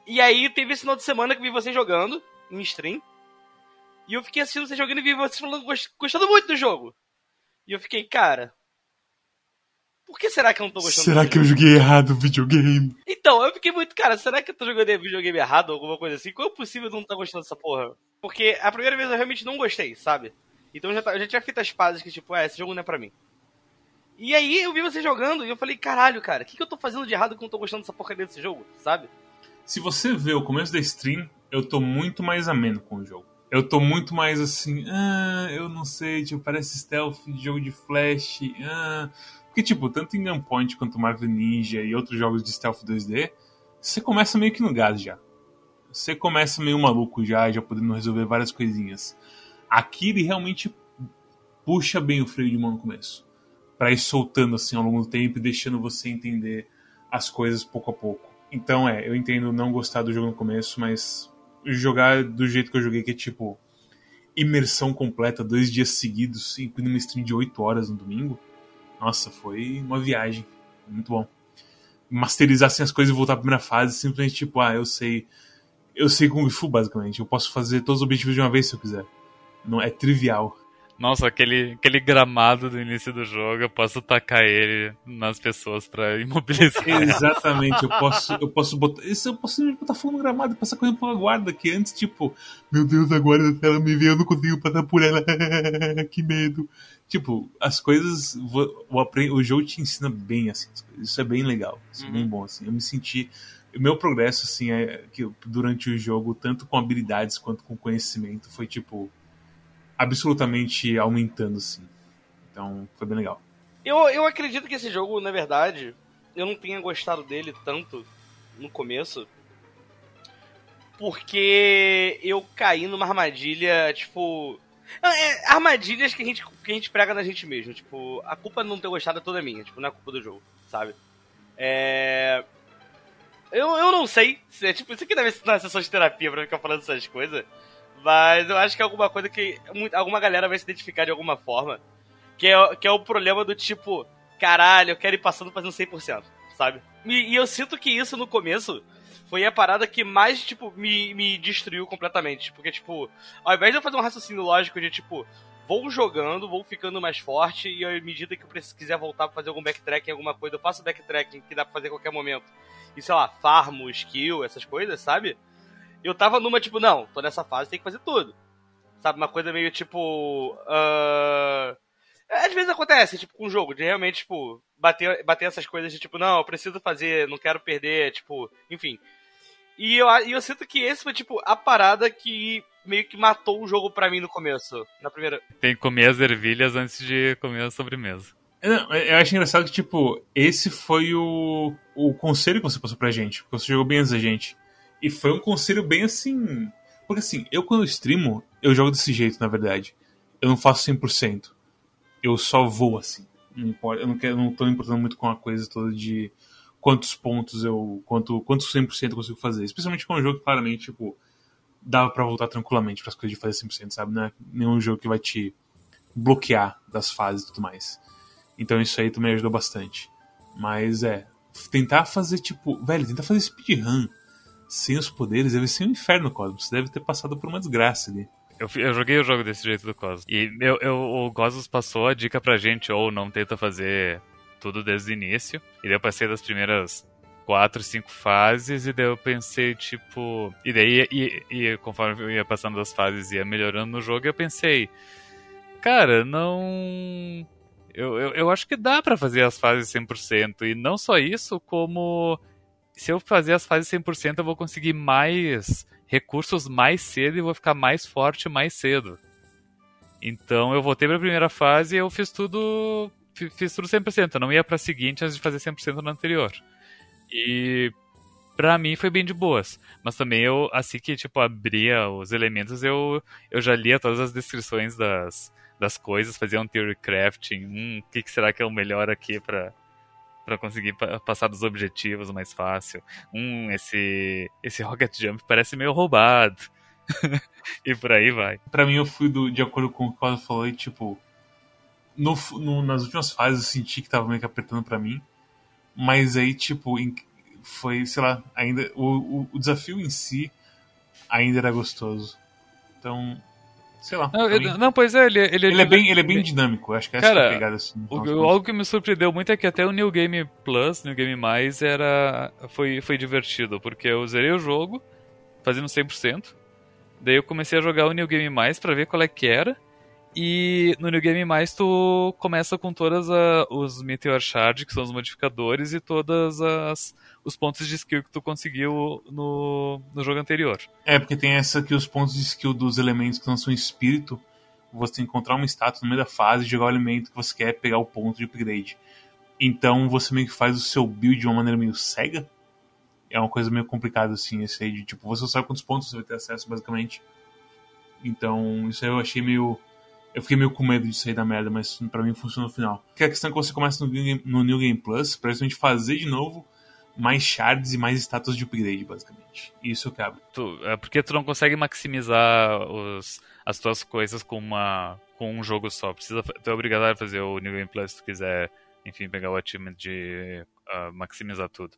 E aí teve esse final de semana que vi você jogando, em stream. E eu fiquei assistindo você jogando e vi você falando, gost- gostando muito do jogo. E eu fiquei, cara. Por que será que eu não tô gostando Será do que eu joguei errado o videogame? Então, eu fiquei muito, cara, será que eu tô jogando videogame errado ou alguma coisa assim? Como é possível eu não estar gostando dessa porra? Porque a primeira vez eu realmente não gostei, sabe? Então eu já, tá- eu já tinha feito as pazes que, tipo, é, esse jogo não é pra mim. E aí eu vi você jogando e eu falei, caralho, cara, o que, que eu tô fazendo de errado que eu não tô gostando dessa porcaria desse jogo, sabe? Se você vê o começo da stream, eu tô muito mais ameno com o jogo. Eu tô muito mais assim, ah, eu não sei, tipo, parece stealth jogo de flash, ah. Porque, tipo, tanto em Gunpoint quanto Marvel Ninja e outros jogos de stealth 2D, você começa meio que no gás já. Você começa meio maluco já, já podendo resolver várias coisinhas. Aqui ele realmente puxa bem o freio de mão no começo. Pra ir soltando assim ao longo do tempo e deixando você entender as coisas pouco a pouco. Então é, eu entendo não gostar do jogo no começo, mas jogar do jeito que eu joguei, que é tipo imersão completa, dois dias seguidos, incluindo uma stream de 8 horas no domingo. Nossa, foi uma viagem. Muito bom. Masterizar assim, as coisas e voltar à primeira fase, simplesmente tipo, ah, eu sei. Eu sei Kung Fu, basicamente. Eu posso fazer todos os objetivos de uma vez se eu quiser. Não é trivial. Nossa, aquele, aquele gramado do início do jogo, eu posso tacar ele nas pessoas pra imobilizar. Exatamente, eu posso, eu posso botar. Isso eu posso botar fogo no gramado e passar correndo pela guarda, que antes, tipo, meu Deus, a guarda ela me vê, eu não consigo passar por ela. que medo. Tipo, as coisas. O, o, jogo te ensina bem assim. Isso é bem legal. Isso é bem bom, assim. Eu me senti. O meu progresso, assim, é que durante o jogo, tanto com habilidades quanto com conhecimento, foi tipo. Absolutamente aumentando, assim. Então, foi bem legal. Eu, eu acredito que esse jogo, na verdade, eu não tenha gostado dele tanto no começo. Porque eu caí numa armadilha, tipo. é, armadilhas que a, gente, que a gente prega na gente mesmo. Tipo, a culpa de não ter gostado é toda minha. Tipo, não é culpa do jogo, sabe? É. Eu, eu não sei. Se é, tipo, isso aqui deve ser uma sessão de terapia pra ficar falando essas coisas. Mas eu acho que é alguma coisa que alguma galera vai se identificar de alguma forma. Que é, que é o problema do tipo, caralho, eu quero ir passando fazendo 100%, sabe? E, e eu sinto que isso no começo foi a parada que mais, tipo, me, me destruiu completamente. Porque, tipo, ao invés de eu fazer um raciocínio lógico de, tipo, vou jogando, vou ficando mais forte e à medida que eu quiser voltar pra fazer algum backtracking, alguma coisa, eu faço backtracking que dá pra fazer a qualquer momento. e sei lá, farmo, skill, essas coisas, sabe? Eu tava numa, tipo, não, tô nessa fase, tem que fazer tudo. Sabe, uma coisa meio tipo. Uh... Às vezes acontece, tipo, com o jogo, de realmente, tipo, bater, bater essas coisas de tipo, não, eu preciso fazer, não quero perder, tipo, enfim. E eu, e eu sinto que esse foi, tipo, a parada que meio que matou o jogo pra mim no começo. Na primeira. Tem que comer as ervilhas antes de comer a sobremesa. Não, eu acho engraçado que, tipo, esse foi o, o conselho que você passou pra gente. Porque você jogou bem antes da gente. E foi um conselho bem assim. Porque assim, eu quando streamo, eu jogo desse jeito, na verdade. Eu não faço 100%. Eu só vou assim. Não importa, eu não, quero, não tô importando muito com a coisa toda de quantos pontos eu. quanto quantos 100% eu consigo fazer. Especialmente com um jogo que claramente, tipo, dava para voltar tranquilamente para as coisas de fazer 100%, sabe? Não é nenhum jogo que vai te bloquear das fases e tudo mais. Então isso aí também ajudou bastante. Mas é, tentar fazer tipo, velho, tentar fazer speedrun sem os poderes deve ser um inferno, Cosmos. Você deve ter passado por uma desgraça ali. Eu, eu joguei o jogo desse jeito do Cosmos. E eu, eu, o Cosmos passou a dica pra gente, ou não tenta fazer tudo desde o início. E daí eu passei das primeiras quatro, cinco fases, e daí eu pensei, tipo. E daí, e, e, conforme eu ia passando das fases e ia melhorando no jogo, eu pensei. Cara, não. Eu, eu, eu acho que dá para fazer as fases 100%. E não só isso, como. Se eu fazer as fases 100%, eu vou conseguir mais recursos mais cedo e vou ficar mais forte mais cedo. Então eu voltei pra primeira fase e eu fiz tudo fiz tudo 100%. Eu não ia pra seguinte antes de fazer 100% no anterior. E pra mim foi bem de boas. Mas também eu, assim que, tipo, abria os elementos, eu, eu já lia todas as descrições das, das coisas, fazia um theory crafting. Hum, o que, que será que é o melhor aqui pra, para conseguir passar dos objetivos mais fácil. Hum, esse, esse rocket jump parece meio roubado. e por aí vai. Para mim, eu fui do, de acordo com o que o falou, e tipo, no, no, nas últimas fases eu senti que tava meio que apertando para mim. Mas aí, tipo, foi, sei lá, ainda. O, o, o, desafio em si ainda era gostoso. Então. Sei lá. Não, ele, não pois é, ele, ele, ele, é, bem, ele é bem dinâmico. Acho que essa Cara, é a pegada assim. O, algo que me surpreendeu muito é que até o New Game Plus, New Game Mais, era, foi, foi divertido. Porque eu zerei o jogo, fazendo 100%. Daí eu comecei a jogar o New Game Mais pra ver qual é que era. E no New Game Mais tu começa com todos os Meteor Shard, que são os modificadores, e todas as os pontos de skill que tu conseguiu no, no jogo anterior. É, porque tem essa que os pontos de skill dos elementos que não são espírito, você encontrar um status no meio da fase, jogar o elemento que você quer, pegar o ponto de upgrade. Então você meio que faz o seu build de uma maneira meio cega. É uma coisa meio complicada assim, esse aí de tipo, você sabe quantos pontos você vai ter acesso, basicamente. Então, isso aí eu achei meio eu fiquei meio com medo de sair da merda, mas para mim funcionou no final. Porque a questão é que você começa no, no New Game Plus pra gente fazer de novo mais shards e mais status de upgrade, basicamente. Isso que abre. Tu, é porque tu não consegue maximizar os, as tuas coisas com, uma, com um jogo só. Precisa, tu é obrigado a fazer o New Game Plus se tu quiser, enfim, pegar o achievement de uh, maximizar tudo.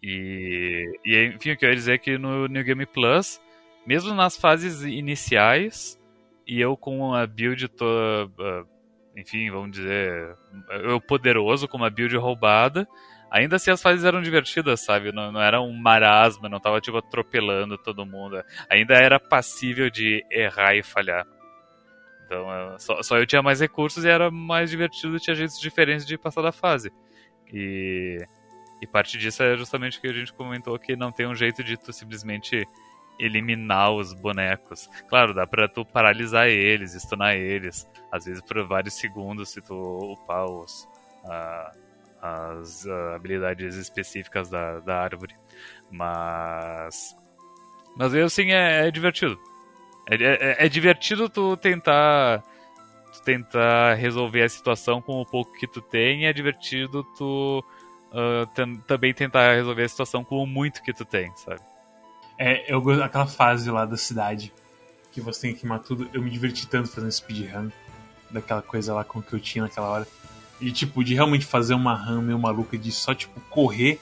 E, e, enfim, o que eu ia dizer é que no New Game Plus, mesmo nas fases iniciais, e eu com a build toda, uh, enfim, vamos dizer, eu poderoso com uma build roubada, ainda assim as fases eram divertidas, sabe? Não, não era um marasma, não tava tipo atropelando todo mundo. Ainda era passível de errar e falhar. Então uh, só, só, eu tinha mais recursos e era mais divertido, tinha jeitos diferentes de passar da fase. E, e parte disso é justamente o que a gente comentou que não tem um jeito de tu simplesmente eliminar os bonecos. Claro, dá pra tu paralisar eles, stunar eles, às vezes por vários segundos se tu upar os, uh, as uh, habilidades específicas da, da árvore. Mas. Mas eu sim é, é divertido. É, é, é, divertido tu tentar. Tu tentar resolver a situação com o pouco que tu tem, e é divertido tu uh, também tentar resolver a situação com o muito que tu tem, sabe? É, eu aquela fase lá da cidade que você tem que queimar tudo, eu me diverti tanto fazendo speedrun daquela coisa lá com que eu tinha naquela hora. E tipo, de realmente fazer uma run meio maluca de só tipo correr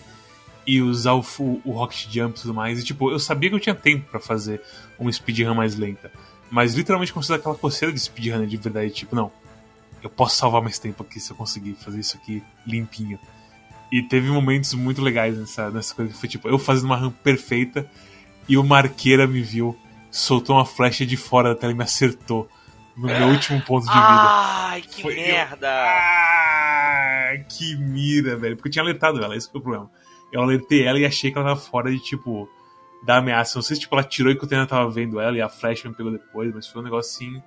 e usar o, o Rocket Jump e tudo mais. E tipo, eu sabia que eu tinha tempo para fazer uma speedrun mais lenta. Mas literalmente consigo aquela coceira de speedrun de verdade, tipo, não. Eu posso salvar mais tempo aqui se eu conseguir fazer isso aqui limpinho. E teve momentos muito legais nessa, nessa coisa que foi tipo, eu fazendo uma rampa perfeita e o Marqueira me viu, soltou uma flecha de fora da tela e me acertou no meu último ponto de vida. Ai, que Foi eu. merda! Ah, que mira, velho. Porque eu tinha alertado ela, esse foi o problema. Eu alertei ela e achei que ela tava fora de, tipo, da ameaça. Não sei se tipo, ela tirou enquanto eu ainda tava vendo ela e a flecha me pegou depois, mas foi um negócio assim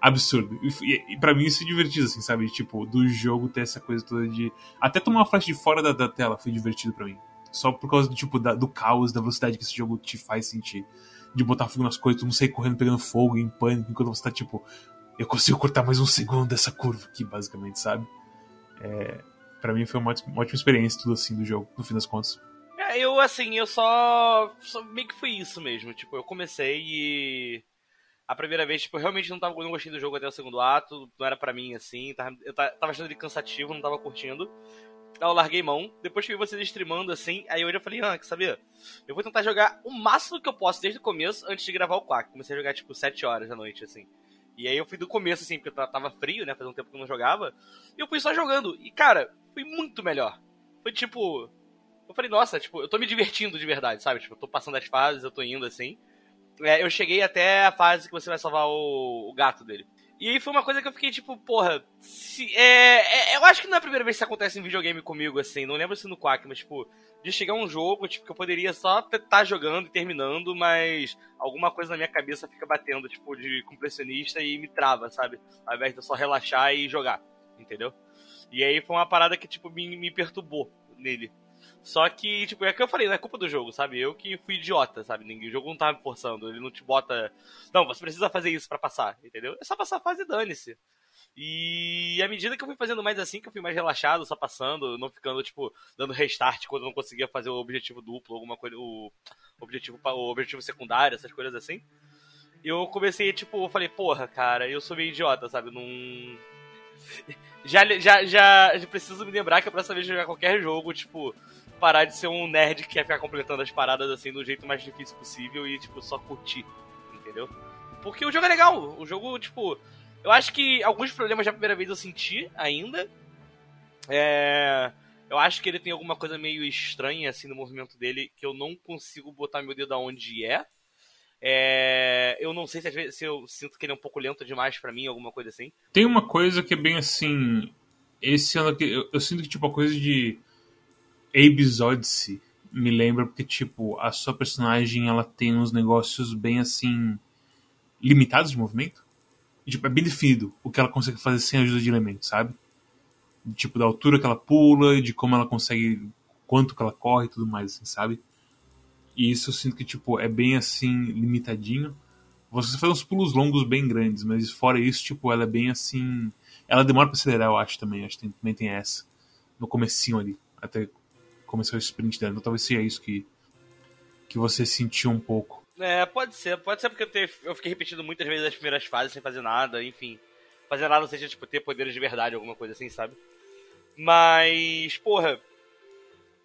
absurdo. E, e, e pra mim isso é divertido, assim, sabe? Tipo, do jogo ter essa coisa toda de. Até tomar uma flecha de fora da, da tela foi divertido pra mim. Só por causa do tipo da- do caos, da velocidade que esse jogo te faz sentir. De botar fogo nas coisas, tu não sair correndo pegando fogo em pânico, enquanto você tá tipo. Eu consigo cortar mais um segundo dessa curva aqui, basicamente, sabe? É, pra mim foi uma ótima, uma ótima experiência, tudo assim, do jogo, no fim das contas. É, eu, assim, eu só, só. Meio que foi isso mesmo. Tipo, eu comecei e. A primeira vez, tipo, eu realmente não, tava, não gostei do jogo até o segundo ato. Não era pra mim, assim. Tava, eu ta- tava achando ele cansativo, não tava curtindo. Eu larguei mão. Depois que vi vocês streamando, assim. Aí hoje eu falei, ah, quer saber? Eu vou tentar jogar o máximo que eu posso desde o começo, antes de gravar o Quack. Comecei a jogar, tipo, 7 horas da noite, assim. E aí eu fui do começo, assim, porque eu ta- tava frio, né? Fazia um tempo que eu não jogava. E eu fui só jogando. E, cara, foi muito melhor. Foi tipo. Eu falei, nossa, tipo, eu tô me divertindo de verdade, sabe? Tipo, eu tô passando as fases, eu tô indo assim. É, eu cheguei até a fase que você vai salvar o, o gato dele. E aí foi uma coisa que eu fiquei tipo, porra, se, é, é- eu acho que não é a primeira vez que isso acontece em videogame comigo, assim, não lembro se no Quack, mas tipo, de chegar um jogo, tipo, que eu poderia só estar jogando e terminando, mas alguma coisa na minha cabeça fica batendo, tipo, de completionista e me trava, sabe? Ao invés de eu só relaxar e jogar, entendeu? E aí foi uma parada que, tipo, me, me perturbou nele. Só que, tipo, é que eu falei, não é culpa do jogo, sabe? Eu que fui idiota, sabe? O jogo não tá me forçando, ele não te bota. Não, você precisa fazer isso pra passar, entendeu? É só passar a fase e dane-se. E à medida que eu fui fazendo mais assim, que eu fui mais relaxado, só passando, não ficando, tipo, dando restart quando eu não conseguia fazer o objetivo duplo, alguma coisa, o objetivo, o objetivo secundário, essas coisas assim. Eu comecei, tipo, eu falei, porra, cara, eu sou meio idiota, sabe? Não. Já, já, já, já preciso me lembrar que a próxima vez jogar qualquer jogo, tipo, parar de ser um nerd que quer ficar completando as paradas assim do jeito mais difícil possível e, tipo, só curtir, entendeu? Porque o jogo é legal, o jogo, tipo, eu acho que alguns problemas da primeira vez eu senti ainda. É. Eu acho que ele tem alguma coisa meio estranha assim no movimento dele que eu não consigo botar meu dedo aonde é. É, eu não sei se às vezes se eu sinto que ele é um pouco lento demais pra mim, alguma coisa assim. Tem uma coisa que é bem assim. Esse ano aqui, eu, eu sinto que tipo a coisa de Abe's Odyssey me lembra porque tipo a sua personagem ela tem uns negócios bem assim limitados de movimento. E, tipo, é bem definido o que ela consegue fazer sem ajuda de elementos, sabe? Tipo, da altura que ela pula, de como ela consegue, quanto que ela corre e tudo mais, assim, sabe? E isso eu sinto que, tipo, é bem assim, limitadinho. Você faz uns pulos longos bem grandes, mas fora isso, tipo, ela é bem assim. Ela demora pra acelerar, eu acho também. Acho que também tem essa. No comecinho ali, até começar o sprint dela. Então talvez seja isso que, que você sentiu um pouco. É, pode ser. Pode ser porque eu, eu fiquei repetindo muitas vezes as primeiras fases sem fazer nada, enfim. Fazer nada seja, tipo, ter poderes de verdade, alguma coisa assim, sabe? Mas, porra.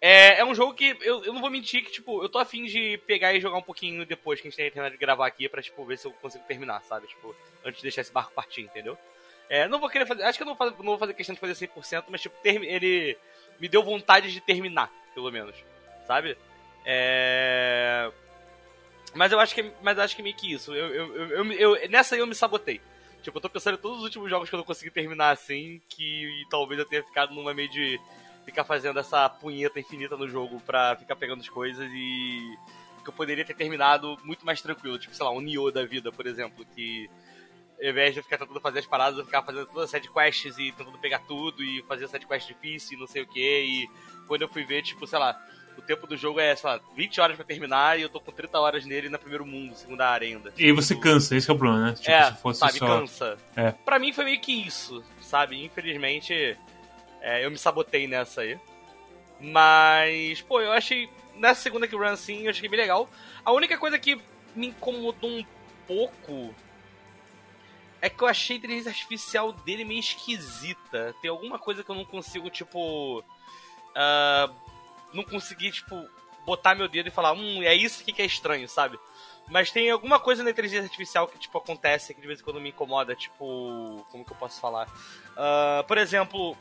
É, é um jogo que eu, eu não vou mentir que, tipo, eu tô afim de pegar e jogar um pouquinho depois que a gente tenha terminado de gravar aqui pra, tipo, ver se eu consigo terminar, sabe? Tipo, antes de deixar esse barco partir, entendeu? É, não vou querer fazer. Acho que eu não vou fazer, não vou fazer questão de fazer 100%, mas, tipo, ele me deu vontade de terminar, pelo menos. Sabe? É. Mas eu acho que, mas acho que meio que isso. Eu, eu, eu- eu- nessa aí eu me sabotei. Tipo, eu tô pensando em todos os últimos jogos que eu não consegui terminar assim, que talvez eu tenha ficado numa meio de ficar fazendo essa punheta infinita no jogo pra ficar pegando as coisas e que eu poderia ter terminado muito mais tranquilo. Tipo, sei lá, um Nioh da vida, por exemplo, que ao invés de eu ficar tentando fazer as paradas, eu ficava fazendo todas as sidequests e tentando pegar tudo e fazer sidequest difícil e não sei o que. E quando eu fui ver, tipo, sei lá, o tempo do jogo é, sei lá, 20 horas pra terminar e eu tô com 30 horas nele na primeiro mundo, segunda área ainda. E aí você cansa, esse é o problema, né? Tipo, é, se fosse sabe, só. cansa. É. Pra mim foi meio que isso, sabe? Infelizmente, é, eu me sabotei nessa aí. Mas, pô, eu achei. Nessa segunda que run assim, eu achei bem legal. A única coisa que me incomodou um pouco é que eu achei a inteligência artificial dele meio esquisita. Tem alguma coisa que eu não consigo, tipo. ah, não consegui, tipo, botar meu dedo e falar, hum, é isso aqui que é estranho, sabe? Mas tem alguma coisa na inteligência artificial que, tipo, acontece que de vez em quando me incomoda, tipo. Como que eu posso falar? Ah, por exemplo,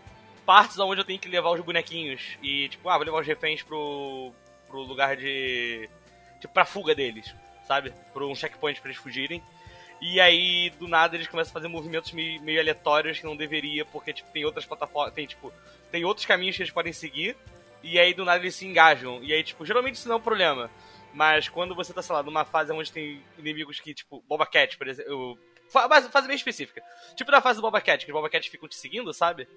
partes onde eu tenho que levar os bonequinhos. E, tipo, ah, vou levar os reféns pro, pro lugar de. Tipo, pra fuga deles, sabe? Pra um checkpoint pra eles fugirem. E aí, do nada, eles começam a fazer movimentos meio, meio aleatórios que não deveria, porque, tipo, tem outras plataformas. Tem, tipo, tem outros caminhos que eles podem seguir. E aí, do nada, eles se engajam. E aí, tipo, geralmente isso não é um problema. Mas quando você tá, sei lá, numa fase onde tem inimigos que, tipo, Boba Cat, por exemplo. Fase bem específica. Tipo na fase do Boba Cat, que os Boba Cat ficam te seguindo, sabe?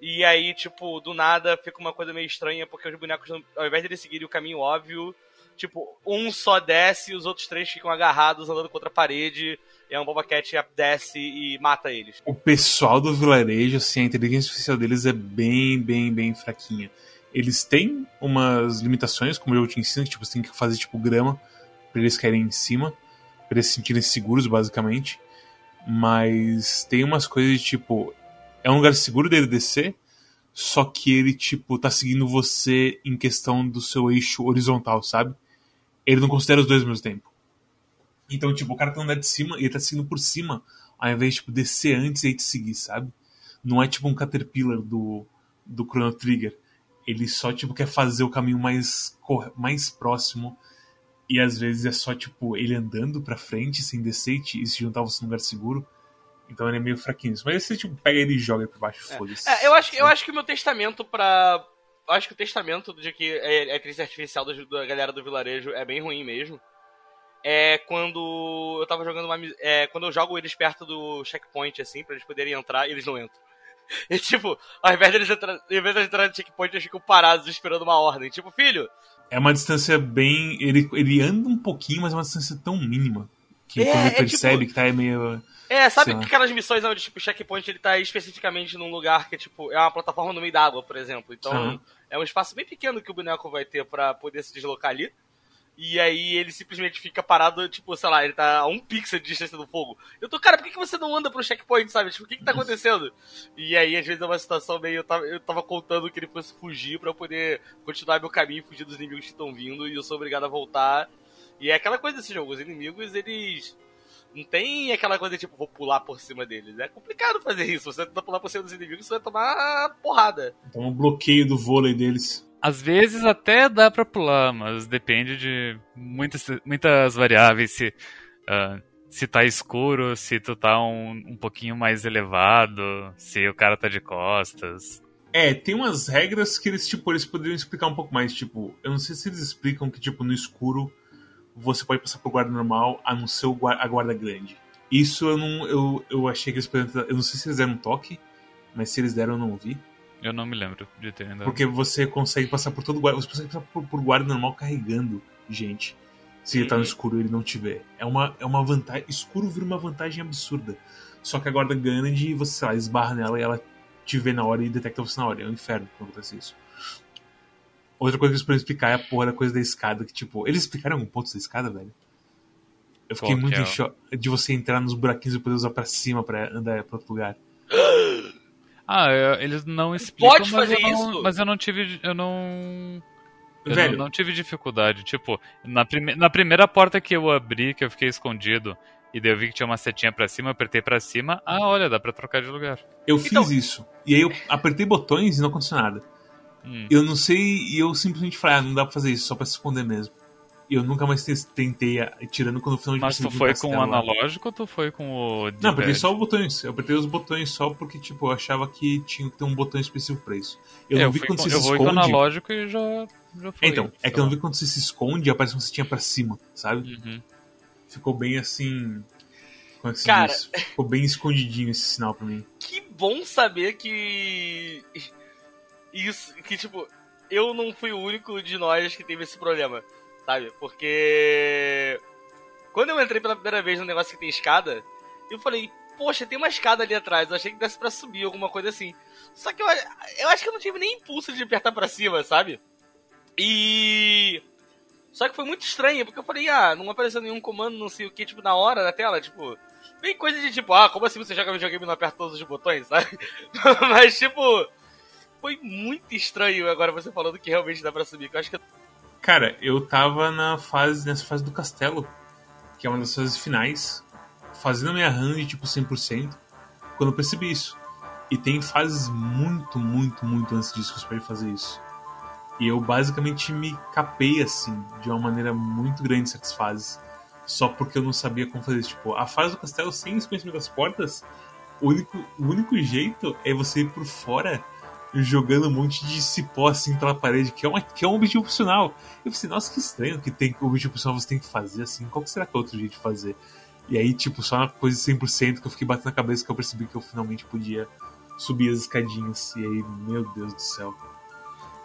E aí, tipo, do nada fica uma coisa meio estranha, porque os bonecos, ao invés de eles seguirem o caminho óbvio, tipo, um só desce e os outros três ficam agarrados andando contra a parede. E aí um Boba Cat desce e mata eles. O pessoal do vilarejo, assim, a inteligência artificial deles é bem, bem, bem fraquinha. Eles têm umas limitações, como eu te ensino, que tipo, você tem que fazer tipo grama para eles caírem em cima, para eles se sentirem seguros, basicamente. Mas tem umas coisas de tipo, é um lugar seguro dele descer, só que ele, tipo, tá seguindo você em questão do seu eixo horizontal, sabe? Ele não considera os dois ao mesmo tempo. Então, tipo, o cara tá andando de cima e ele tá seguindo por cima, ao invés de, tipo, descer antes e aí te seguir, sabe? Não é tipo um Caterpillar do, do Chrono Trigger. Ele só, tipo, quer fazer o caminho mais, mais próximo e às vezes é só, tipo, ele andando pra frente sem descer e se juntar você num lugar seguro. Então ele é meio fraquinho. Mas você, tipo, pega ele e joga pra baixo, é. foda-se. É, eu, acho, eu acho que o meu testamento pra. Eu acho que o testamento de que é, é a crise artificial da galera do vilarejo é bem ruim mesmo. É quando eu tava jogando uma. É, quando eu jogo eles perto do checkpoint, assim, pra eles poderem entrar, eles não entram. E tipo, ao invés deles entrar, ao invés de entrar no checkpoint, eles ficam parados esperando uma ordem. Tipo, filho. É uma distância bem. Ele, ele anda um pouquinho, mas é uma distância tão mínima. Que é, quando ele percebe tipo... que tá meio. É, sabe aquelas missões onde, tipo, o checkpoint ele tá especificamente num lugar que, tipo, é uma plataforma no meio d'água, por exemplo. Então, uhum. é um espaço bem pequeno que o boneco vai ter para poder se deslocar ali. E aí ele simplesmente fica parado, tipo, sei lá, ele tá a um pixel de distância do fogo. Eu tô, cara, por que, que você não anda pro checkpoint, sabe? Tipo, o que que tá acontecendo? E aí, às vezes, é uma situação meio. Eu tava, eu tava contando que ele fosse fugir para eu poder continuar meu caminho e fugir dos inimigos que estão vindo, e eu sou obrigado a voltar. E é aquela coisa desse jogo, os inimigos, eles não tem aquela coisa de tipo, vou pular por cima deles. É complicado fazer isso. Você tentar pular por cima dos inimigos, você vai tomar porrada. Então um bloqueio do vôlei deles. Às vezes até dá pra pular, mas depende de muitas, muitas variáveis. Se, uh, se tá escuro, se tu tá um, um pouquinho mais elevado, se o cara tá de costas. É, tem umas regras que eles, tipo, eles poderiam explicar um pouco mais. Tipo, eu não sei se eles explicam que, tipo, no escuro você pode passar por guarda normal, a não ser a guarda grande. Isso eu não. Eu, eu achei que eles. Eu não sei se eles deram um toque, mas se eles deram eu não ouvi. Eu não me lembro de ter ainda. Porque você consegue passar por todo guarda. Você consegue passar por, por guarda normal carregando gente. Se ele tá no escuro e ele não tiver. É uma, é uma vantagem. Escuro vira uma vantagem absurda. Só que a guarda grande, você, sei lá, esbarra nela e ela te vê na hora e detecta você na hora. É um inferno quando acontece isso. Outra coisa que eles podem explicar é a porra da coisa da escada, que tipo, eles explicaram algum ponto da escada, velho? Eu fiquei Qual muito é? em choque de você entrar nos buraquinhos e poder usar pra cima pra andar pra outro lugar. Ah, eles não explicam, Pode fazer mas, eu não, isso? mas eu não tive. Eu não. Eu Velho. Não, não, tive dificuldade. Tipo, na, prime na primeira porta que eu abri, que eu fiquei escondido, e daí eu vi que tinha uma setinha pra cima, eu apertei pra cima. Ah, olha, dá pra trocar de lugar. Eu então... fiz isso. E aí eu apertei botões e não aconteceu nada. Hum. Eu não sei, e eu simplesmente falei, ah, não dá pra fazer isso, só pra se esconder mesmo. E eu nunca mais tentei, tirando quando foi Mas tu foi com o analógico ou tu foi com o. Não, apertei só os botões. Eu apertei os botões só porque, tipo, eu achava que tinha que ter um botão específico pra isso. Eu, é, não vi quando com, você se esconde. Eu vou com o analógico e já. já foi, então, é que eu não vi quando você se esconde e aparece uma setinha pra cima, sabe? Uhum. Ficou bem assim. Como é que se Cara... diz? Ficou bem escondidinho esse sinal pra mim. Que bom saber que isso, que tipo, eu não fui o único de nós que teve esse problema, sabe? Porque quando eu entrei pela primeira vez no negócio que tem escada, eu falei, poxa, tem uma escada ali atrás, eu achei que desse pra subir, alguma coisa assim. Só que eu, eu acho que eu não tive nem impulso de apertar pra cima, sabe? E. Só que foi muito estranho, porque eu falei, ah, não apareceu nenhum comando, não sei o que, tipo, na hora da tela, tipo. Bem coisa de tipo, ah, como assim você joga videogame e não aperta todos os botões, sabe? Mas, tipo foi muito estranho agora você falando que realmente dá pra subir. Que eu acho que. Cara, eu tava na fase, nessa fase do castelo, que é uma das fases finais, fazendo a minha run de tipo 100%, quando eu percebi isso. E tem fases muito, muito, muito antes disso que você pode fazer isso. E eu basicamente me capei assim, de uma maneira muito grande certas fases. Só porque eu não sabia como fazer isso. Tipo, a fase do castelo sem esse conhecimento das portas, o único, o único jeito é você ir por fora jogando um monte de cipó assim pela parede, que é, uma, que é um objetivo opcional. Eu pensei, nossa, que estranho que tem o objetivo opcional você tem que fazer assim. Qual que será que é outro jeito de fazer? E aí, tipo, só na coisa de 100% que eu fiquei batendo na cabeça que eu percebi que eu finalmente podia subir as escadinhas. E aí, meu Deus do céu.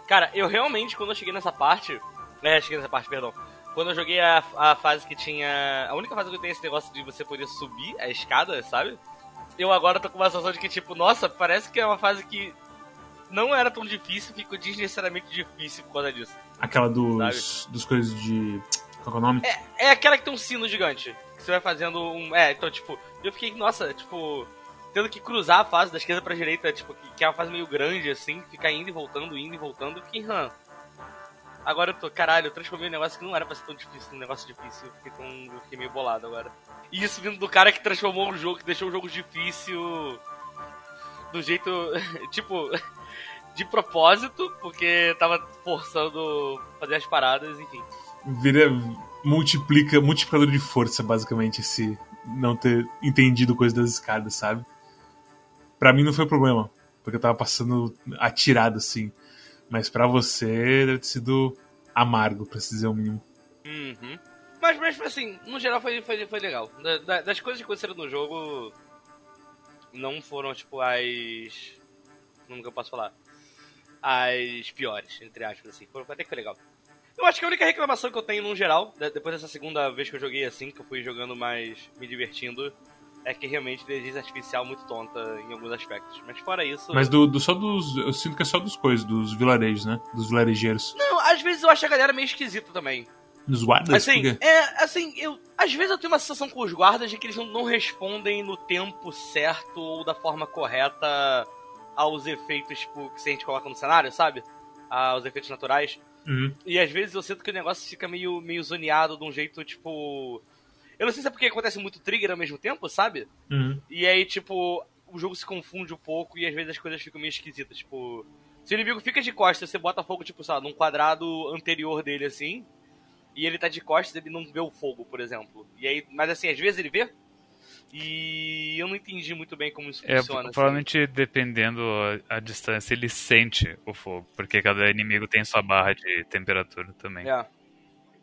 Cara, eu realmente, quando eu cheguei nessa parte. É, cheguei nessa parte, perdão. Quando eu joguei a, a fase que tinha. A única fase que tem esse negócio de você poder subir a escada, sabe? Eu agora tô com uma sensação de que, tipo, nossa, parece que é uma fase que não era tão difícil, ficou desnecessariamente difícil por causa disso. Aquela dos, dos coisas de. Qual é o nome? É, é aquela que tem um sino gigante. Que você vai fazendo um. É, então, tipo, eu fiquei, nossa, tipo, tendo que cruzar a fase da esquerda pra direita, tipo, que, é uma fase meio grande, assim, ficar indo e voltando, indo e voltando, que hum. Agora eu tô, caralho, eu transformei um negócio que não era pra ser tão difícil num negócio difícil. Eu fiquei, tão, eu fiquei meio bolado agora. E isso vindo do cara que transformou o jogo, que deixou o jogo difícil do jeito. tipo, de propósito, porque tava forçando fazer as paradas, enfim. Vira. multiplica. multiplicador de força, basicamente, esse não ter entendido coisa das escadas, sabe? Pra mim não foi problema, porque eu tava passando atirado assim. Mas para você deve ter sido amargo, pra se dizer o mínimo. Uhum. Mas, mas assim, no geral foi, foi, foi legal. Da, das coisas que aconteceram no jogo, não foram, tipo, as. Como que eu posso falar? As piores, entre aspas, assim. Foi, até que foi legal. Eu acho que a única reclamação que eu tenho no geral, depois dessa segunda vez que eu joguei assim, que eu fui jogando mais me divertindo, é que realmente inteligência artificial muito tonta em alguns aspectos. Mas fora isso. Mas do, do, só dos. Eu sinto que é só dos coisas, dos vilarejos, né? Dos vilarejeiros. Não, às vezes eu acho a galera meio esquisita também. Dos guardas? Assim, é, assim, eu. Às vezes eu tenho uma sensação com os guardas de que eles não, não respondem no tempo certo ou da forma correta aos efeitos, tipo, que a gente coloca no cenário, sabe? Aos efeitos naturais. Uhum. E às vezes eu sinto que o negócio fica meio, meio zoneado de um jeito, tipo eu não sei se é porque acontece muito trigger ao mesmo tempo, sabe? Uhum. E aí, tipo, o jogo se confunde um pouco e às vezes as coisas ficam meio esquisitas. Tipo, se o inimigo fica de costas, você bota fogo, tipo, lá, num quadrado anterior dele, assim, e ele tá de costas, ele não vê o fogo, por exemplo. E aí, mas assim, às vezes ele vê. E eu não entendi muito bem como isso é, funciona. Assim. Provavelmente, dependendo a, a, distância, ele sente o fogo, porque cada inimigo tem sua barra de temperatura também. É.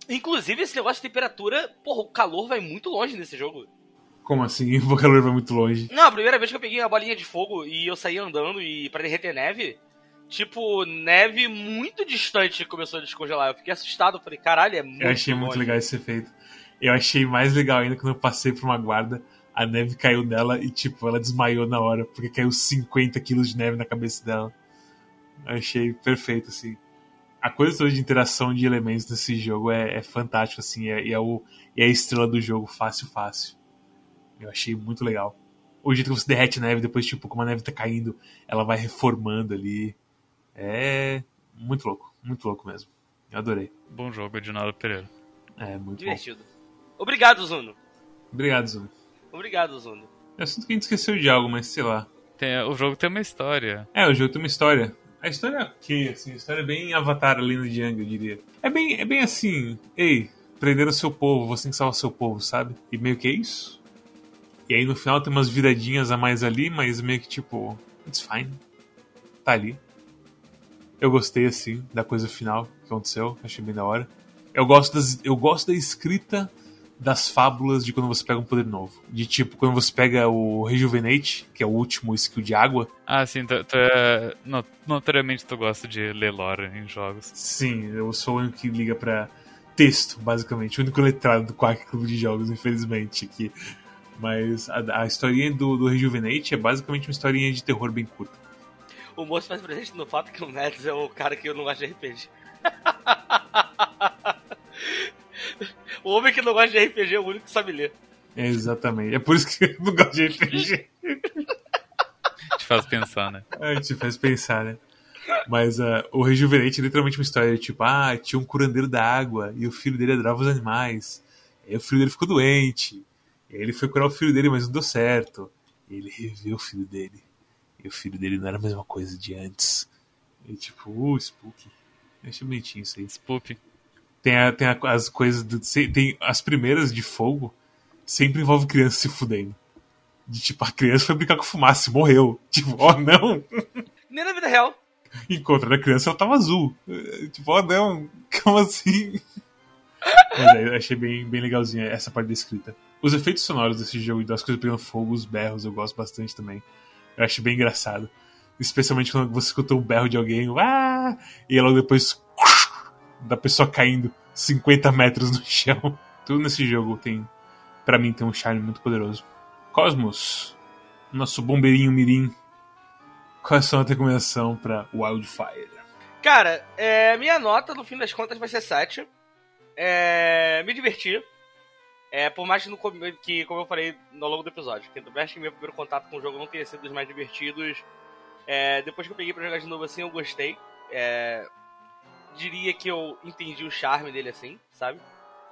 Inclusive, esse negócio de temperatura, porra, o calor vai muito longe nesse jogo. Como assim? O calor vai muito longe? Não, a primeira vez que eu peguei a bolinha de fogo e eu saí andando e para derreter neve, tipo, neve muito distante começou a descongelar. Eu fiquei assustado, falei, caralho, é muito Eu achei longe. muito legal esse efeito. Eu achei mais legal ainda quando eu passei por uma guarda, a neve caiu nela e, tipo, ela desmaiou na hora, porque caiu 50 quilos de neve na cabeça dela. Eu achei perfeito, assim a coisa toda de interação de elementos nesse jogo é, é fantástico, assim, é, é, o, é a estrela do jogo, fácil, fácil. Eu achei muito legal. O jeito que você derrete neve, depois, tipo, como a neve tá caindo, ela vai reformando ali. É muito louco, muito louco mesmo. Eu adorei. Bom jogo, Edinaldo Pereira. É, muito Divertido. Bom. Obrigado, Zuno. Obrigado, Zuno. Obrigado, Zuno. Eu sinto que a gente esqueceu de algo, mas sei lá. Tem, o jogo tem uma história. É, o jogo tem uma história. A história é ok, assim, a história é bem Avatar ali no Django, eu diria. É bem, é bem assim, ei, prenderam seu povo, você tem que salvar seu povo, sabe? E meio que é isso. E aí no final tem umas viradinhas a mais ali, mas meio que tipo, it's fine. Tá ali. Eu gostei, assim, da coisa final que aconteceu, achei bem da hora. Eu gosto, das, eu gosto da escrita das fábulas de quando você pega um poder novo. De tipo, quando você pega o Rejuvenate, que é o último skill de água. Ah, sim, tu, tu é. Notoriamente tu gosta de ler lore em jogos. Sim, eu sou o único que liga pra texto, basicamente. O único letrado do Quark Clube de Jogos, infelizmente, aqui. Mas a, a historinha do, do Rejuvenate é basicamente uma historinha de terror bem curta. O moço faz presente no fato que o Neds é o cara que eu não gosto de RPG. O homem que não gosta de RPG é o único que sabe ler. É, exatamente. É por isso que eu não gosto de RPG. te faz pensar, né? É, te faz pensar, né? Mas uh, o Rejuvenate é literalmente uma história de tipo, ah, tinha um curandeiro da água e o filho dele adorava os animais. E aí o filho dele ficou doente. E aí ele foi curar o filho dele, mas não deu certo. E ele revê o filho dele. E o filho dele não era a mesma coisa de antes. E tipo, uh, Spooky. Eu achei bonitinho isso aí. Spoop. Tem, a- tem a- as coisas. Do, tem as primeiras de fogo sempre envolve criança se fudendo. De tipo, a criança foi brincar com fumaça e morreu. Tipo, oh não! Nem na vida real. Encontrando a criança, ela tava azul. Eh, Tipo, oh não, como assim? Mas é, eu achei bem, bem legalzinha essa parte da escrita. Os efeitos sonoros desse jogo, das coisas pegando fogo, os berros, eu gosto bastante também. Eu acho bem engraçado. Especialmente quando você escuta o berro de alguém, ah! e logo depois da pessoa caindo 50 metros no chão. Tudo nesse jogo tem, pra mim, tem um charme muito poderoso. Cosmos, nosso bombeirinho mirim. Qual é a sua recomendação pra Wildfire? Cara, é, minha nota, no fim das contas, vai ser 7. É, me diverti. É, por mais que, no que, como eu falei ao longo do episódio, que mais que meu primeiro contato com o jogo não tenha sido dos mais divertidos, é, depois que eu peguei pra jogar de novo assim, eu gostei. É, diria que eu entendi o charme dele assim, sabe?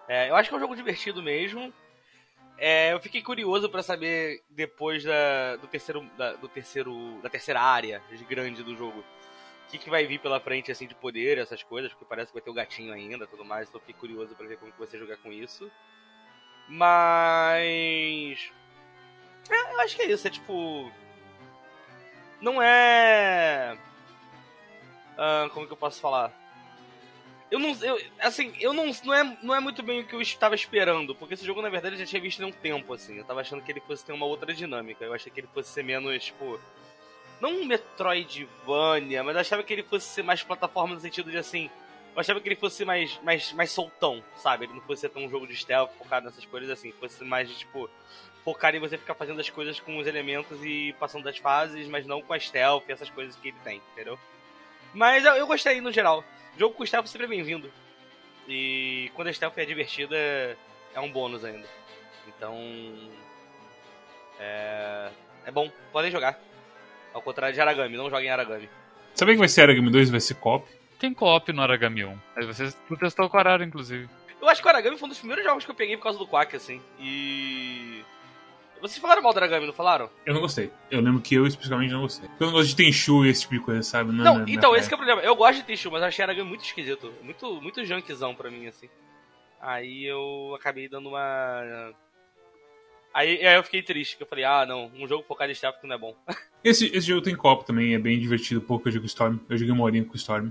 É, eu acho que é um jogo divertido mesmo. É, eu fiquei curioso pra saber depois da, do terceiro, da, do terceiro, da terceira área grande do jogo o que, que vai vir pela frente, assim, de poder, essas coisas, porque parece que vai ter o gatinho ainda tudo mais, então fiquei curioso pra ver como que ser jogar com isso. Mas. É, eu acho que é isso, é tipo. Não é. Ah, como que eu posso falar? Eu não. Eu, assim, eu não. Não é, não é muito bem o que eu estava esperando, porque esse jogo, na verdade, eu já tinha visto há um tempo, assim. Eu tava achando que ele fosse ter uma outra dinâmica. Eu achei que ele fosse ser menos, tipo não um Metroidvania, mas eu achava que ele fosse ser mais plataforma no sentido de assim. Eu achava que ele fosse mais, mais, mais soltão, sabe? Ele não fosse tão um jogo de stealth focado nessas coisas assim. Fosse mais tipo. Focar em você ficar fazendo as coisas com os elementos e passando das fases, mas não com a stealth e essas coisas que ele tem, entendeu? Mas eu, eu gostei no geral. Jogo com stealth sempre é bem-vindo. E quando a stealth é divertida, é um bônus ainda. Então. É. É bom, podem jogar. Ao contrário de Aragami, não joguem Aragami. Sabia que vai ser Aragami 2 vai ser cop? Tem co-op no Aragami 1. Aí você tu testou com o Arara, inclusive. Eu acho que o Aragami foi um dos primeiros jogos que eu peguei por causa do Quack, assim. E. Vocês falaram mal do Aragami, não falaram? Eu não gostei. Eu lembro que eu especificamente não gostei. Eu não gosto de Tenchu e esse tipo de coisa, sabe? Não, não é então, esse que é o problema. Eu gosto de Tenchu, mas achei Aragami muito esquisito. Muito, muito junkzão pra mim, assim. Aí eu acabei dando uma. Aí, aí eu fiquei triste, que eu falei, ah, não, um jogo focado em que não é bom. Esse, esse jogo tem copo também, é bem divertido. Pouco eu jogo Storm. Eu joguei uma horinha com o Storm.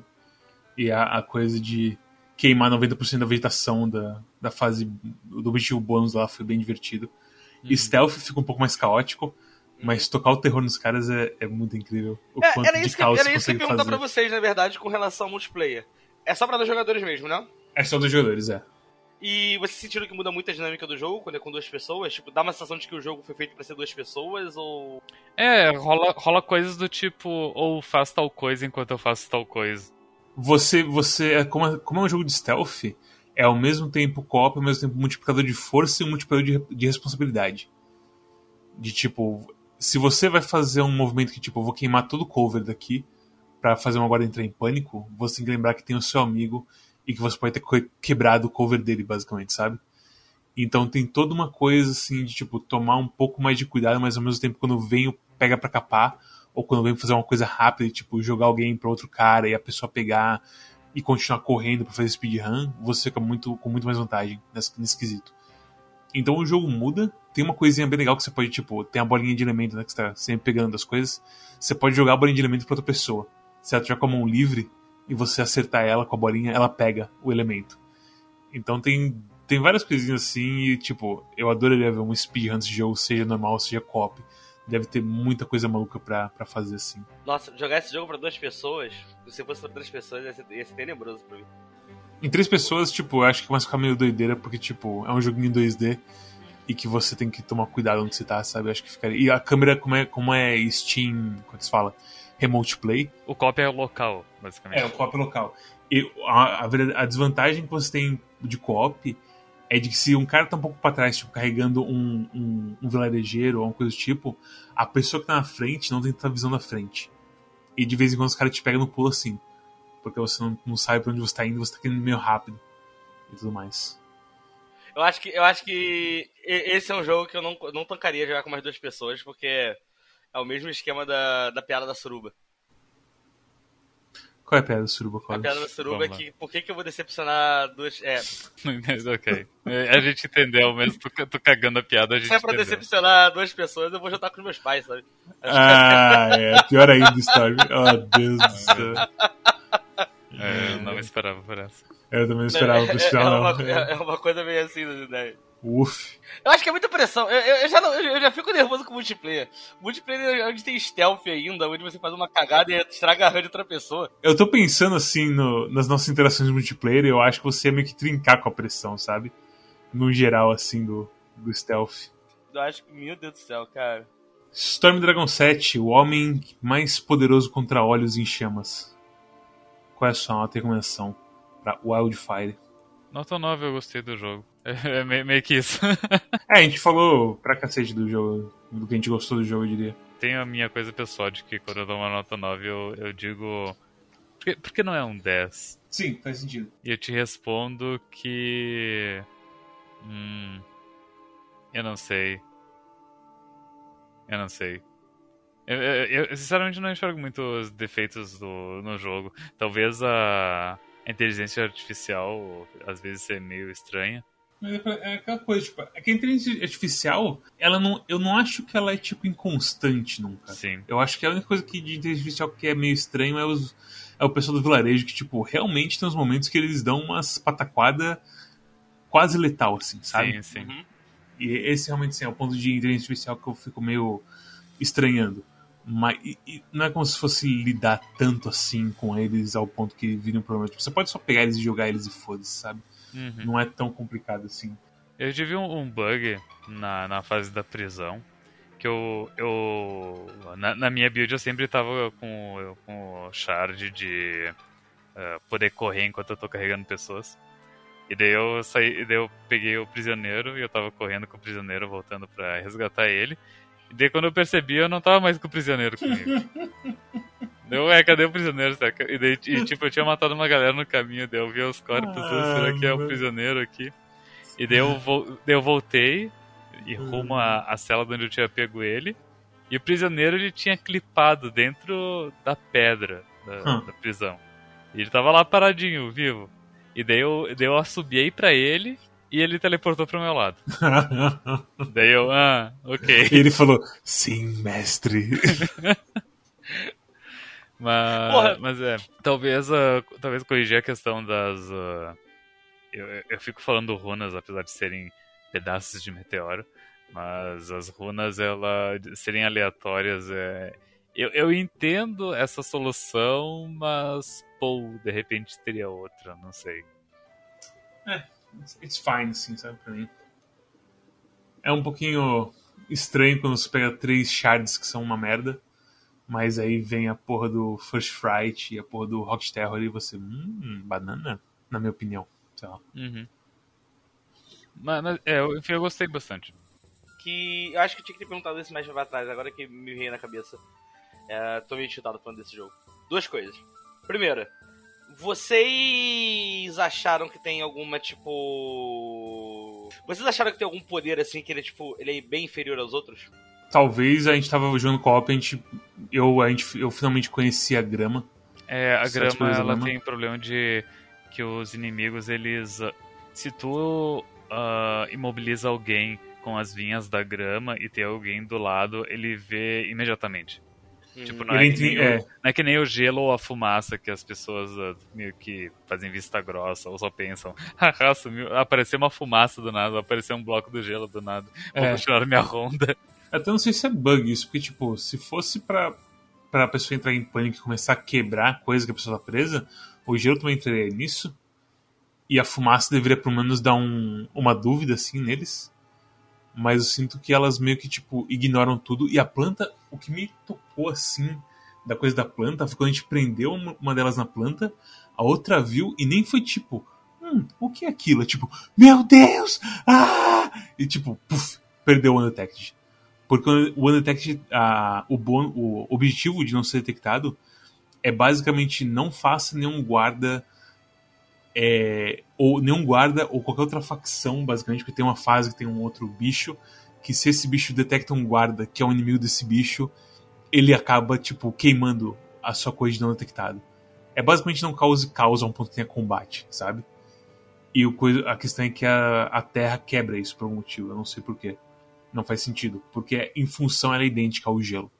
E a, a coisa de queimar 90% da vegetação da, da fase do objetivo bônus lá foi bem divertido. E stealth fica um pouco mais caótico, mas tocar o terror nos caras é, é muito incrível. O É, quanto era de isso que, caos era você isso que eu ia perguntar fazer. pra vocês, na verdade, com relação ao multiplayer. É só pra dois jogadores mesmo, né? É só dos jogadores, é. E vocês sentiram que muda muito a dinâmica do jogo quando é com duas pessoas? Tipo, dá uma sensação de que o jogo foi feito pra ser duas pessoas ou. É, rola, rola coisas do tipo, ou faz tal coisa enquanto eu faço tal coisa. Você, você é como, é- como é um jogo de stealth, é ao mesmo tempo co-op, ao mesmo tempo multiplicador de força e um multiplicador de, de responsabilidade. De tipo, se você vai fazer um movimento que tipo, eu vou queimar todo o cover daqui pra fazer uma guarda entrar em pânico, você tem que lembrar que tem o seu amigo e que você pode ter que- quebrado o cover dele, basicamente, sabe? Então tem toda uma coisa assim de tipo tomar um pouco mais de cuidado, mas ao mesmo tempo quando vem pega pra capar, ou quando vem fazer uma coisa rápida, tipo jogar alguém pra outro cara e a pessoa pegar e continuar correndo pra fazer speedrun, você fica muito, com muito mais vantagem nesse, nesse quesito. Então o jogo muda, tem uma coisinha bem legal que você pode, tipo, tem a bolinha de elemento, né, que você tá sempre pegando as coisas, você pode jogar a bolinha de elemento pra outra pessoa. Se ela tiver com a mão livre e você acertar ela com a bolinha, ela pega o elemento. Então tem, tem várias coisinhas assim e, tipo, eu adoraria ver um speedrun desse jogo, seja normal, seja co-op. Deve ter muita coisa maluca pra, pra fazer assim. Nossa, jogar esse jogo pra duas pessoas, se fosse pra três pessoas, ia ser, ia ser tenebroso pra mim. Em três pessoas, tipo, eu acho que vai ficar meio doideira, porque, tipo, é um joguinho em 2D e que você tem que tomar cuidado onde você tá, sabe? Eu acho que ficaria. E a câmera, como é, como é Steam, como é que se fala? Remote Play. O co-op é local, basicamente. É, o co-op local. E a, a, a desvantagem que você tem de co-op é de que se um cara tá um pouco pra trás, tipo, carregando um, um, um vilarejeiro ou uma coisa do tipo, a pessoa que tá na frente não tem tanta visão da frente. E de vez em quando os caras te pegam no pulo assim. Porque você não, não sabe pra onde você tá indo, você tá indo meio rápido. E tudo mais. Eu acho que, eu acho que esse é um jogo que eu não, não tancaria jogar com mais duas pessoas, porque É o mesmo esquema da, da piada da suruba. Qual é a piada da suruba, A Collins? piada da suruba é que por que, que eu vou decepcionar duas. É, Mas ok. A gente entendeu, mesmo tu, tu cagando a piada, a gente se é pra entendeu. decepcionar duas pessoas, eu vou jantar com os meus pais, sabe? Ah, é. Pior ainda, Storm. Oh, Deus do céu. É, eu não esperava por essa. Eu também não esperava pro é, final, é, não. uma, é, é uma coisa meio assim das ideias. Uf. Eu acho que é muita pressão. Eu, eu- eu já, não- eu já fico nervoso com multiplayer. Multiplayer é onde tem stealth ainda, onde você faz uma cagada e estraga a run de outra pessoa. Eu tô pensando assim no- nas nossas interações multiplayer, eu acho que você é meio que trincar com a pressão, sabe? No geral, assim, do, do stealth. Eu acho que, meu Deus do céu, cara. Storm Dragon 7, o homem mais poderoso contra olhos em chamas. Qual é a sua nota e recomendação pra Wildfire? Nota 9 eu gostei do jogo. É, é meio, que isso. É, a gente falou pra cacete do jogo, do que a gente gostou do jogo, eu diria. Tem a minha coisa pessoal de que quando eu dou uma nota 9 eu, eu digo. Por que, por que não é um 10? Sim, faz sentido. E eu te respondo que. Hum. Eu não sei. Eu não sei. Eu, eu- eu, sinceramente não enxergo muitos defeitos do, no jogo. Talvez a, a inteligência artificial às vezes seja meio estranha. Mas é é aquela coisa, tipo, é que a inteligência artificial, ela não, eu não acho que ela é, tipo, inconstante nunca. Sim. Eu acho que a única coisa que de inteligência artificial que é meio estranho é, os, é o pessoal do vilarejo, que, tipo, realmente tem uns momentos que eles dão umas pataquadas quase letal, assim, sabe? Sim, sim. Uhum. E esse realmente assim, é o ponto de inteligência artificial que eu fico meio estranhando. Mas e- e não é como se fosse lidar tanto assim com eles ao ponto que vira um problema. Tipo, você pode só pegar eles e jogar eles e foda-se, sabe? Uhum. Não é tão complicado assim. Eu tive um, um bug na, na fase da prisão. Que eu. eu na, na minha build eu sempre tava com, com o shard de eh, poder correr enquanto eu tô carregando pessoas. E daí eu saí, e daí eu peguei o prisioneiro e eu tava correndo com o prisioneiro, voltando pra resgatar ele. E daí quando eu percebi, eu não tava mais com o prisioneiro comigo. Deu, é, cadê o prisioneiro? saca? E daí, e, tipo, eu tinha matado uma galera no caminho, daí eu vi os corpos, Ah, será que é o prisioneiro aqui? E daí eu, vol- daí eu voltei e rumo à, à cela de onde eu tinha pego ele. E o prisioneiro ele tinha clipado dentro da pedra da, Hum. da prisão. E ele tava lá paradinho, vivo. E daí eu, daí eu assobiei pra ele e ele teleportou pro meu lado. Daí eu, ah, ok. E ele falou: Sim, mestre. Mas, Porra. mas é, talvez, ah, talvez corrigir a questão das. ah, eu, eu fico falando runas, apesar de serem pedaços de meteoro, mas as runas ela serem aleatórias é. Eu, eu entendo essa solução, mas pô, de repente teria outra, não sei. It's- It's fine, assim, sabe, pra mim. É um pouquinho estranho quando você pega três shards que são uma merda, mas aí vem a porra do First Fright e a porra do Rock Terror e você, hum, banana, na minha opinião. Sei lá. Uhum. Mas, mas, é, eu, enfim, eu gostei bastante. Que eu acho que eu tinha que ter perguntado isso mais pra trás, agora que me veio na cabeça. É, tô meio chutado falando desse jogo. Duas coisas. Primeira, vocês acharam que tem alguma, tipo. Vocês acharam que tem algum poder assim que ele é tipo. ele é bem inferior aos outros? Talvez a gente tava jogando co-op, a gente, eu, a gente, eu finalmente conheci a grama. É, a grama ela grama. tem problema de que os inimigos eles ah, se tu ah, imobiliza alguém com as vinhas da grama e tem alguém do lado, ele vê imediatamente. Tipo, não é, é. o, não é que nem o gelo ou a fumaça que as pessoas ah, meio que fazem vista grossa ou só pensam, haha, sumiu, apareceu uma fumaça do nada, apareceu um bloco do gelo do nada, vou É. continuar minha ronda. Até não sei se é bug isso, porque, tipo, se fosse pra, pra pessoa entrar em pânico e começar a quebrar a coisa que a pessoa tá presa, o gelo também entraria nisso. E a fumaça deveria pelo menos dar um, uma dúvida, assim, neles. Mas eu sinto que elas meio que, tipo, ignoram tudo. E a planta, o que me tocou, assim, da coisa da planta, foi quando a gente prendeu uma delas na planta, a outra viu e nem foi tipo, hum, o que é aquilo? É tipo, meu Deus! Ah! E tipo, puf, perdeu o Undetected. Porque o Undetected, ah, o, bon, o objetivo de não ser detectado é basicamente não faça nenhum guarda é, ou nenhum guarda ou qualquer outra facção, basicamente, porque tem uma fase que tem um outro bicho, que se esse bicho detecta um guarda que é um inimigo desse bicho, ele acaba, tipo, queimando a sua coisa de não detectado. É basicamente não cause caos a um ponto que tenha combate, sabe? E o coisa, a questão é que a, a Terra quebra isso por algum motivo, eu não sei porquê. Não faz sentido, porque em função ela é idêntica ao gelo.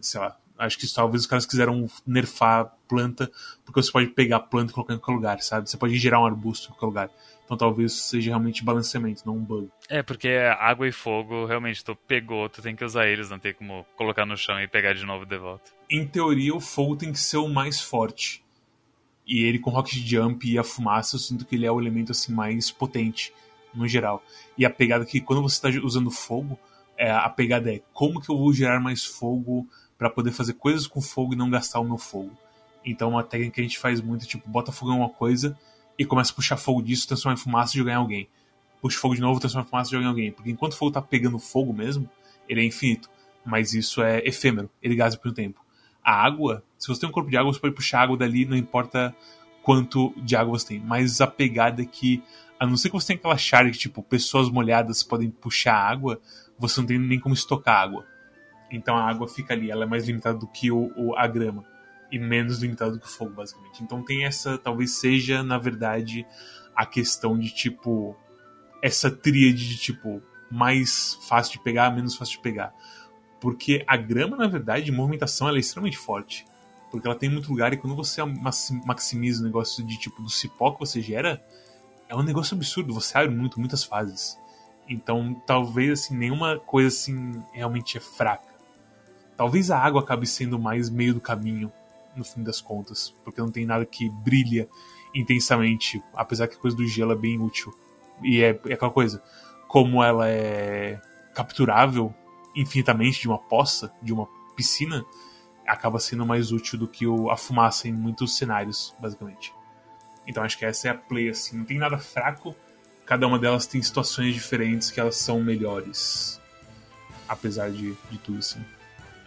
Sei lá, acho que talvez os caras quiseram nerfar planta, porque você pode pegar a planta e colocar em qualquer lugar, sabe? Você pode gerar um arbusto em qualquer lugar. Então talvez seja realmente balanceamento, não um bug. É, porque água e fogo, realmente, tu pegou, tu tem que usar eles, não tem como colocar no chão e pegar de novo de volta. Em teoria, o fogo tem que ser o mais forte. E ele com Rocket Jump e a fumaça, eu sinto que ele é o elemento assim mais potente, no geral. E a pegada que quando você está usando fogo, é, a pegada é como que eu vou gerar mais fogo para poder fazer coisas com fogo e não gastar o meu fogo. Então uma técnica que a gente faz muito é tipo, bota fogo em uma coisa e começa a puxar fogo disso, transforma em fumaça e jogar em alguém. Puxa fogo de novo, transforma em fumaça e joga em alguém. Porque enquanto o fogo tá pegando fogo mesmo, ele é infinito. Mas isso é efêmero, ele gasta por um tempo. A água, se você tem um corpo de água, você pode puxar água dali, não importa quanto de água você tem. Mas a pegada é que, a não ser que você tenha aquela chave que, tipo, pessoas molhadas podem puxar água, você não tem nem como estocar água. Então a água fica ali, ela é mais limitada do que o, o a grama e menos limitado que o fogo, basicamente. Então tem essa, talvez seja, na verdade, a questão de tipo. Essa tríade de tipo, mais fácil de pegar, menos fácil de pegar. Porque a grama, na verdade, de movimentação, ela é extremamente forte. Porque ela tem muito lugar e quando você maximiza o negócio de tipo do cipó que você gera, é um negócio absurdo. Você abre muito, muitas fases. Então, talvez assim, nenhuma coisa assim realmente é fraca. Talvez a água acabe sendo mais meio do caminho no fim das contas, porque não tem nada que brilha intensamente, apesar que a coisa do gelo é bem útil. E é, é aquela coisa, como ela é capturável infinitamente de uma poça, de uma piscina, acaba sendo mais útil do que a fumaça em muitos cenários, basicamente. Então acho que essa é a play, assim, não tem nada fraco, cada uma delas tem situações diferentes que elas são melhores. Apesar de, de tudo, assim.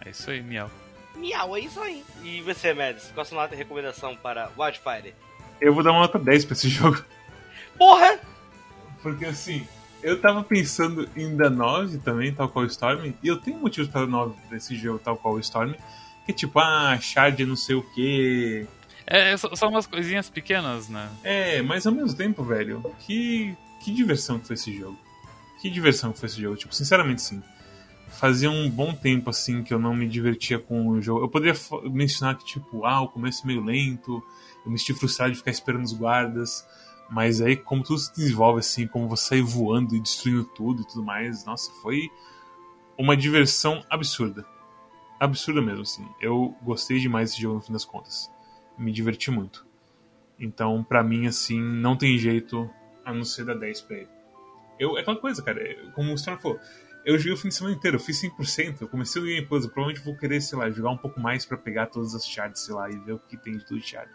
É isso aí, Miau. Miau, é isso aí. E você, Mads, qual a sua nota de recomendação para Wildfire? Eu vou dar uma nota 10 pra esse jogo. Porra! Porque assim, eu tava pensando em dar 9 também, tal qual o Storm, e eu tenho motivos para dar 9 pra esse jogo, tal qual o Storm, que é tipo, ah, Shard não sei o que. É, são umas coisinhas pequenas, né? É, mas ao mesmo tempo, velho, que, que diversão que foi esse jogo. Que diversão que foi esse jogo, tipo, sinceramente sim fazia um bom tempo assim que eu não me divertia com o jogo. Eu poderia mencionar que tipo, ah, o começo é meio lento, eu me senti frustrado de ficar esperando os guardas, mas aí como tudo se desenvolve assim, como você sai voando e destruindo tudo e tudo mais, nossa, foi uma diversão absurda. Absurda mesmo assim. Eu gostei demais desse jogo no fim das contas. Me diverti muito. Então, para mim assim, não tem jeito a não ser dar 10 pra ele. Eu, é aquela coisa, cara, como o Storm falou, eu joguei o fim de semana inteiro, eu fiz 100%, eu comecei o Game Plus, provavelmente vou querer, sei lá, jogar um pouco mais para pegar todas as shards, sei lá, e ver o que tem de tudo de shard.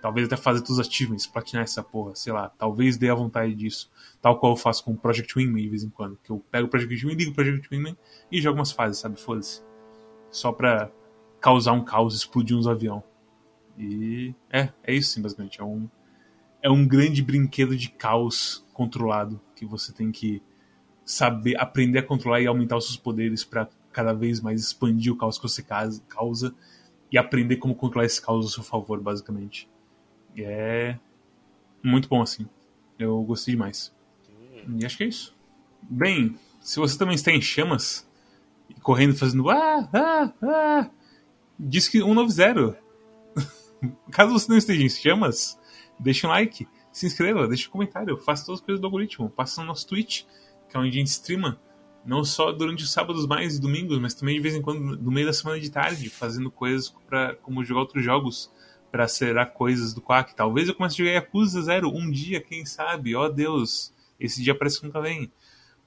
Talvez até fazer todos os achievements, platinar essa porra, sei lá, talvez dê a vontade disso. Tal qual eu faço com o Project Wingman de vez em quando, que eu pego o Project Wingman, ligo o Project Wingman e jogo umas fases, sabe, foda-se. Só pra causar um caos, explodir uns aviões. E é, é isso sim, basicamente. É um, é um grande brinquedo de caos controlado que você tem que saber aprender a controlar e aumentar os seus poderes para cada vez mais expandir o caos que você causa e aprender como controlar esse caos a seu favor, basicamente. E é muito bom assim. Eu gostei demais. E acho que é isso. Bem, se você também está em chamas, correndo fazendo ah, ah, ah, diz que 190. Caso você não esteja em chamas, deixe um like, se inscreva, deixe um comentário, faça todas as coisas do algoritmo, passa no nosso Twitch que é onde a gente streama, não só durante os sábados mais e domingos, mas também de vez em quando no meio da semana de tarde, fazendo coisas para como jogar outros jogos para acelerar coisas do Quack. Talvez eu comece a jogar Yakuza Zero um dia, quem sabe? Ó oh, Deus, esse dia parece que nunca vem.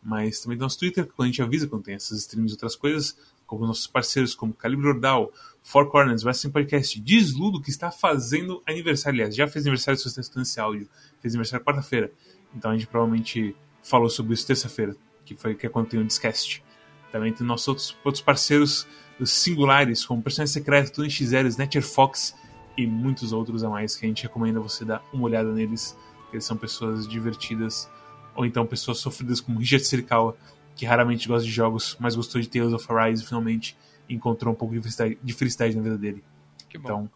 Mas também tem nosso Twitter, quando a gente avisa quando tem essas streams e outras coisas, como nossos parceiros, como Calibre Ordal, Four Corners, Wrestling Podcast, Desludo, que está fazendo aniversário, aliás, já fez aniversário se você está esse áudio, fez aniversário quarta-feira. Então a gente provavelmente falou sobre isso terça-feira, que foi que é quando tem o Discast. Também tem nossos outros, outros parceiros singulares, como Personagem Secreto, Tony XL, Snatcher Fox e muitos outros a mais que a gente recomenda você dar uma olhada neles. Eles são pessoas divertidas, ou então pessoas sofridas como Richard Sirikawa, que raramente gosta de jogos, mas gostou de Tales of Arise finalmente, encontrou um pouco de felicidade, de felicidade na vida dele. Que bom. Então,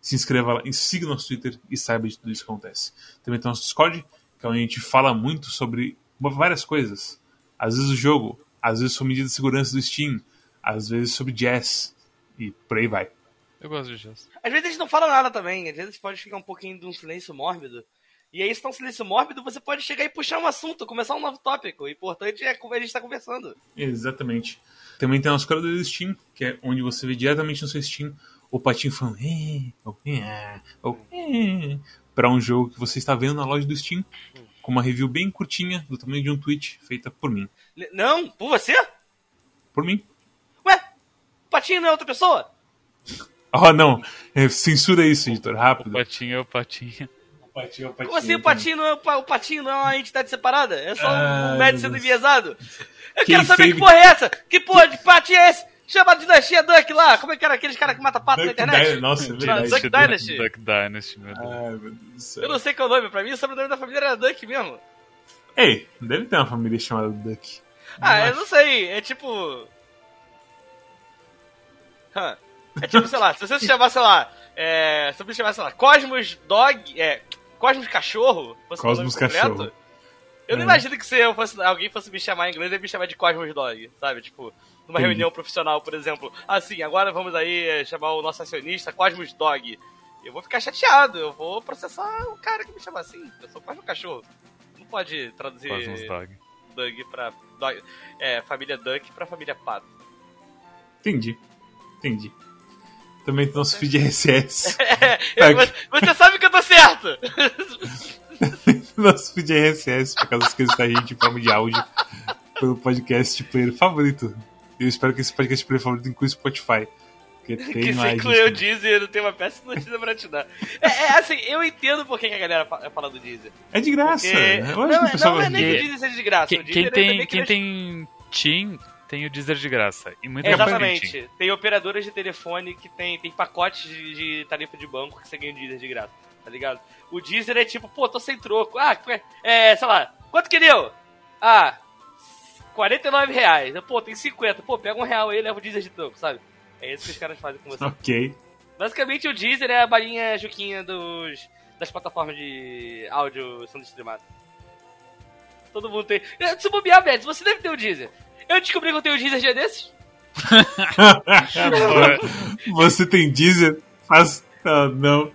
se inscreva lá, siga nosso Twitter e saiba de tudo isso que acontece. Também tem nosso Discord, que é onde a gente fala muito sobre várias coisas. Às vezes o jogo, às vezes sobre medidas de segurança do Steam, às vezes sobre jazz e por aí vai. Eu gosto de jazz. Às vezes a gente não fala nada também, às vezes pode ficar um pouquinho de um silêncio mórbido. E aí, se tá um silêncio mórbido, você pode chegar e puxar um assunto, começar um novo tópico. O importante é como a gente tá conversando. Exatamente. Também tem nosso canal do Steam, que é onde você vê diretamente no seu Steam o patinho falando "É", ou ou "É", para um jogo que você está vendo na loja do Steam, com uma review bem curtinha, do tamanho de um tweet, feita por mim. Não, por você? Por mim. Ué, o Patinho não é outra pessoa? Oh, não. É, censura isso, editor. O Rápido. patinho é o patinho. Patinho, o patinho, Como assim o Patinho não é, o pa- o Patinho não é uma entidade separada? É só Ai, um médico sendo enviesado? Eu quero saber fez- que porra é essa? Que porra de Patinho é esse? Chama de Dinastia Duck lá. Como é que era aqueles caras que matam pato na Duck internet? Dynasty. Nossa, é verdade. Duck Dynasty. Duck Dynasty, meu Deus. Ai, meu Deus do céu. Eu não sei qual é o nome. Pra mim, o sobrenome da família era Duck mesmo. Ei, deve ter uma família chamada Duck. Ah, eu não sei. É tipo... Hã. É tipo, sei lá, se você se chamar, sei lá... É, se eu me chamar, sei lá, Cosmos Dog... É, Cosmos Cachorro, nome Cosmos Cachorro. Eu não É. imagino que se eu fosse, alguém fosse me chamar em inglês, ia me chamar de Cosmos Dog, sabe? Tipo, numa Entendi. reunião profissional, por exemplo. Ah, sim, agora vamos aí é, chamar o nosso acionista Cosmos Dog. Eu vou ficar chateado, eu vou processar o cara que me chama assim. Eu sou Cosmos Cachorro. Não pode traduzir Cosmos Dog. Dug pra. Dog, é, família Duck pra família Pato. Entendi. Entendi. Também tem nosso feed RSS. É, você- você sabe que eu tô certo! nosso feed RSS, por causa que escuta a gente em forma de áudio pelo podcast player favorito. Eu espero que esse podcast player favorito inclua o Spotify. Porque tem que se incluiu o Deezer, eu tenho uma péssima notícia pra te dar. É, é, assim, eu entendo por que a galera fa- fala do Deezer. É de graça. Porque... Eu Não, acho que o é- pessoal não é nem que o Deezer seja de graça. Quem, o quem Deezer é tem, quem tem Team tem o Deezer de graça. E muita tem Team. Exatamente. Tem operadoras de telefone que tem, tem pacotes de, de tarifa de banco que você ganha o Deezer de graça, tá ligado? O Deezer é tipo, pô, tô sem troco. Ah, é, sei lá, quanto que deu? Ah, 49 reais. Pô, tem 50. Pô, pega um real aí e leva o Deezer de troco, sabe? É isso que os caras fazem com você. Ok. Basicamente o Deezer é a balinha juquinha dos, das plataformas de áudio sendo streamado. Todo mundo tem. Eh, Se bobear, Beto, você deve ter o Deezer. Eu descobri que eu tenho o Deezer dia desses. você tem Deezer? Faz. Ah, não.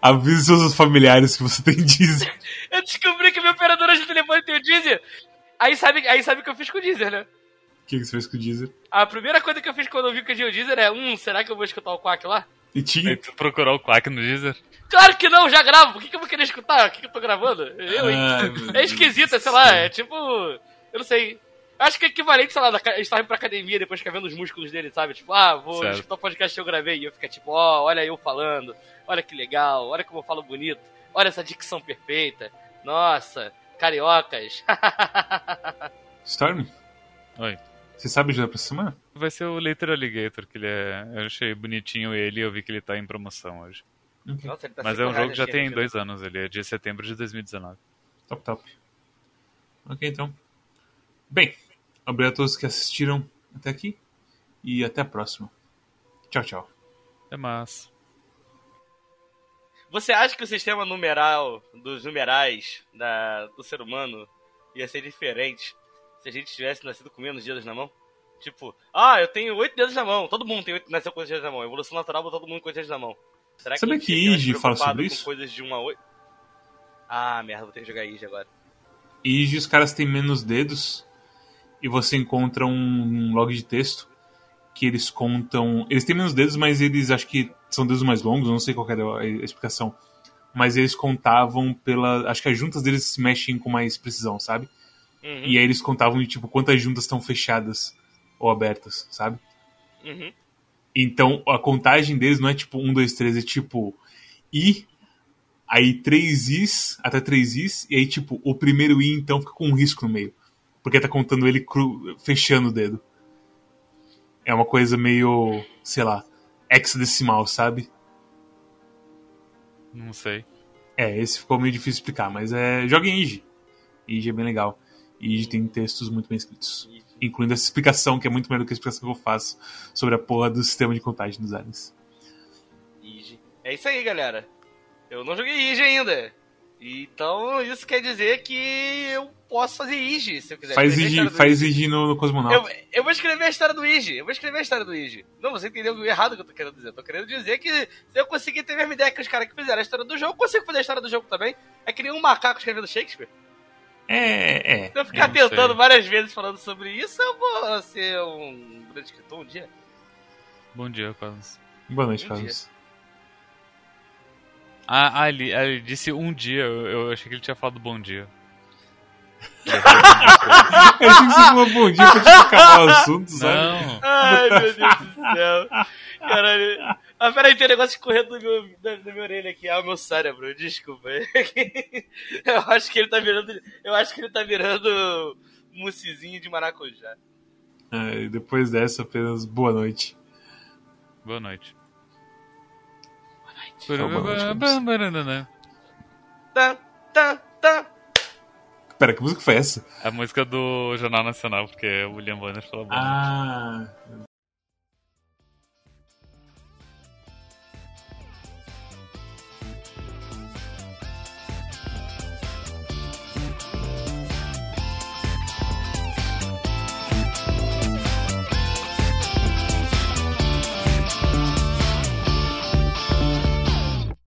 Avise seus familiares que você tem Deezer. Eu descobri que minha operadora de telefone tem o Deezer. Aí sabe, aí sabe o que eu fiz com o Deezer, né? O que que você fez com o Deezer? A primeira coisa que eu fiz quando eu vi que eu tinha o Deezer é, hum, será que eu vou escutar o Quack lá? E tinha. Aí tu procurar o Quack no Deezer. Claro que não, já gravo. Por que, que eu vou querer escutar? O que, que eu tô gravando? Eu, hein? Meu É esquisito, sei lá, é tipo. Eu não sei. Acho que é equivalente, sei lá, da, a gente indo pra academia depois ficar vendo os músculos dele, sabe? Tipo, ah, vou Certo. escutar o podcast que eu gravei. E eu ficar tipo, ó, olha eu falando, olha que legal, olha como eu falo bonito, olha essa dicção perfeita. Nossa, cariocas. Storm, Oi. você sabe já pra semana? Vai ser o Later Alligator, que ele é. Eu achei bonitinho ele e eu vi que ele tá em promoção hoje. Ok. Nossa, ele tá Mas é um jogo que já tem dois anos, ele é de setembro de 2019. Top, top. Ok, então. Bem, obrigado a todos que assistiram até aqui. E até a próxima. Tchau, tchau. É massa. Você acha que o sistema numeral dos numerais da, do ser humano ia ser diferente se a gente tivesse nascido com menos dedos na mão? Tipo, ah, eu tenho oito dedos na mão. Todo mundo tem oito, nasceu com oito dedos na mão. Evolução natural botou todo mundo com oito dedos na mão. Será Sabe a gente que mais Ige fala sobre com isso? coisas de 1 a 8? Ah, merda, vou ter que jogar Ige agora. E os caras têm menos dedos. E você encontra um log de texto que eles contam. Eles têm menos dedos, mas eles acho que são dedos mais longos, não sei qual era a explicação. Mas eles contavam pela. Acho que as juntas deles se mexem com mais precisão, sabe? Uhum, E aí eles contavam de tipo quantas juntas estão fechadas ou abertas, sabe? uhum. Então a contagem deles não é tipo 1, 2, 3, é tipo I, aí 3 Is, até 3 Is, e aí tipo o primeiro I então fica com um risco no meio. Porque tá contando ele cru, fechando o dedo. É uma coisa meio, sei lá, hexadecimal, sabe? Não sei. É, esse ficou meio difícil de explicar, mas é. Joga em Ige. Ige é bem legal. E tem textos muito bem escritos. Incluindo essa explicação, que é muito melhor do que a explicação que eu faço sobre a porra do sistema de contagem dos aliens. Ige. É isso aí, galera. Eu não joguei Ige ainda. Então, isso quer dizer que eu posso fazer Ige, se eu quiser. Faz escrever a IG, história do faz IG no, no Cosmonauta. Eu, eu vou escrever a história do Ige. Eu vou escrever a história do Ige. Não, você entendeu errado o que eu tô querendo dizer. Eu tô querendo dizer que se eu conseguir ter a mesma ideia que os caras que fizeram a história do jogo, eu consigo fazer a história do jogo também. É que nem um macaco escrevendo Shakespeare. É, é. Se eu ficar não sei. tentando várias vezes falando sobre isso, eu vou ser um grande escritor um dia. Bom dia, Carlos. Boa noite, Bom dia. Ah, ah, ele, ah, ele disse um dia, eu, eu achei que ele tinha falado bom dia. Eu achei que você falou bom dia pra gente acabar o assunto, sabe? Não, Ai, meu Deus do céu. Caralho. Ah, peraí, tem um negócio correndo no meu, na, na minha orelha aqui. Ah, o meu cérebro, desculpa. Eu acho que ele tá virando. Eu acho que ele tá virando mucizinho de maracujá. É, e depois dessa, apenas boa noite. boa noite. Carlos. Tá, tá, tá. Pera, que música foi essa? A música do Jornal Nacional, porque o William Bonner falou. Ah,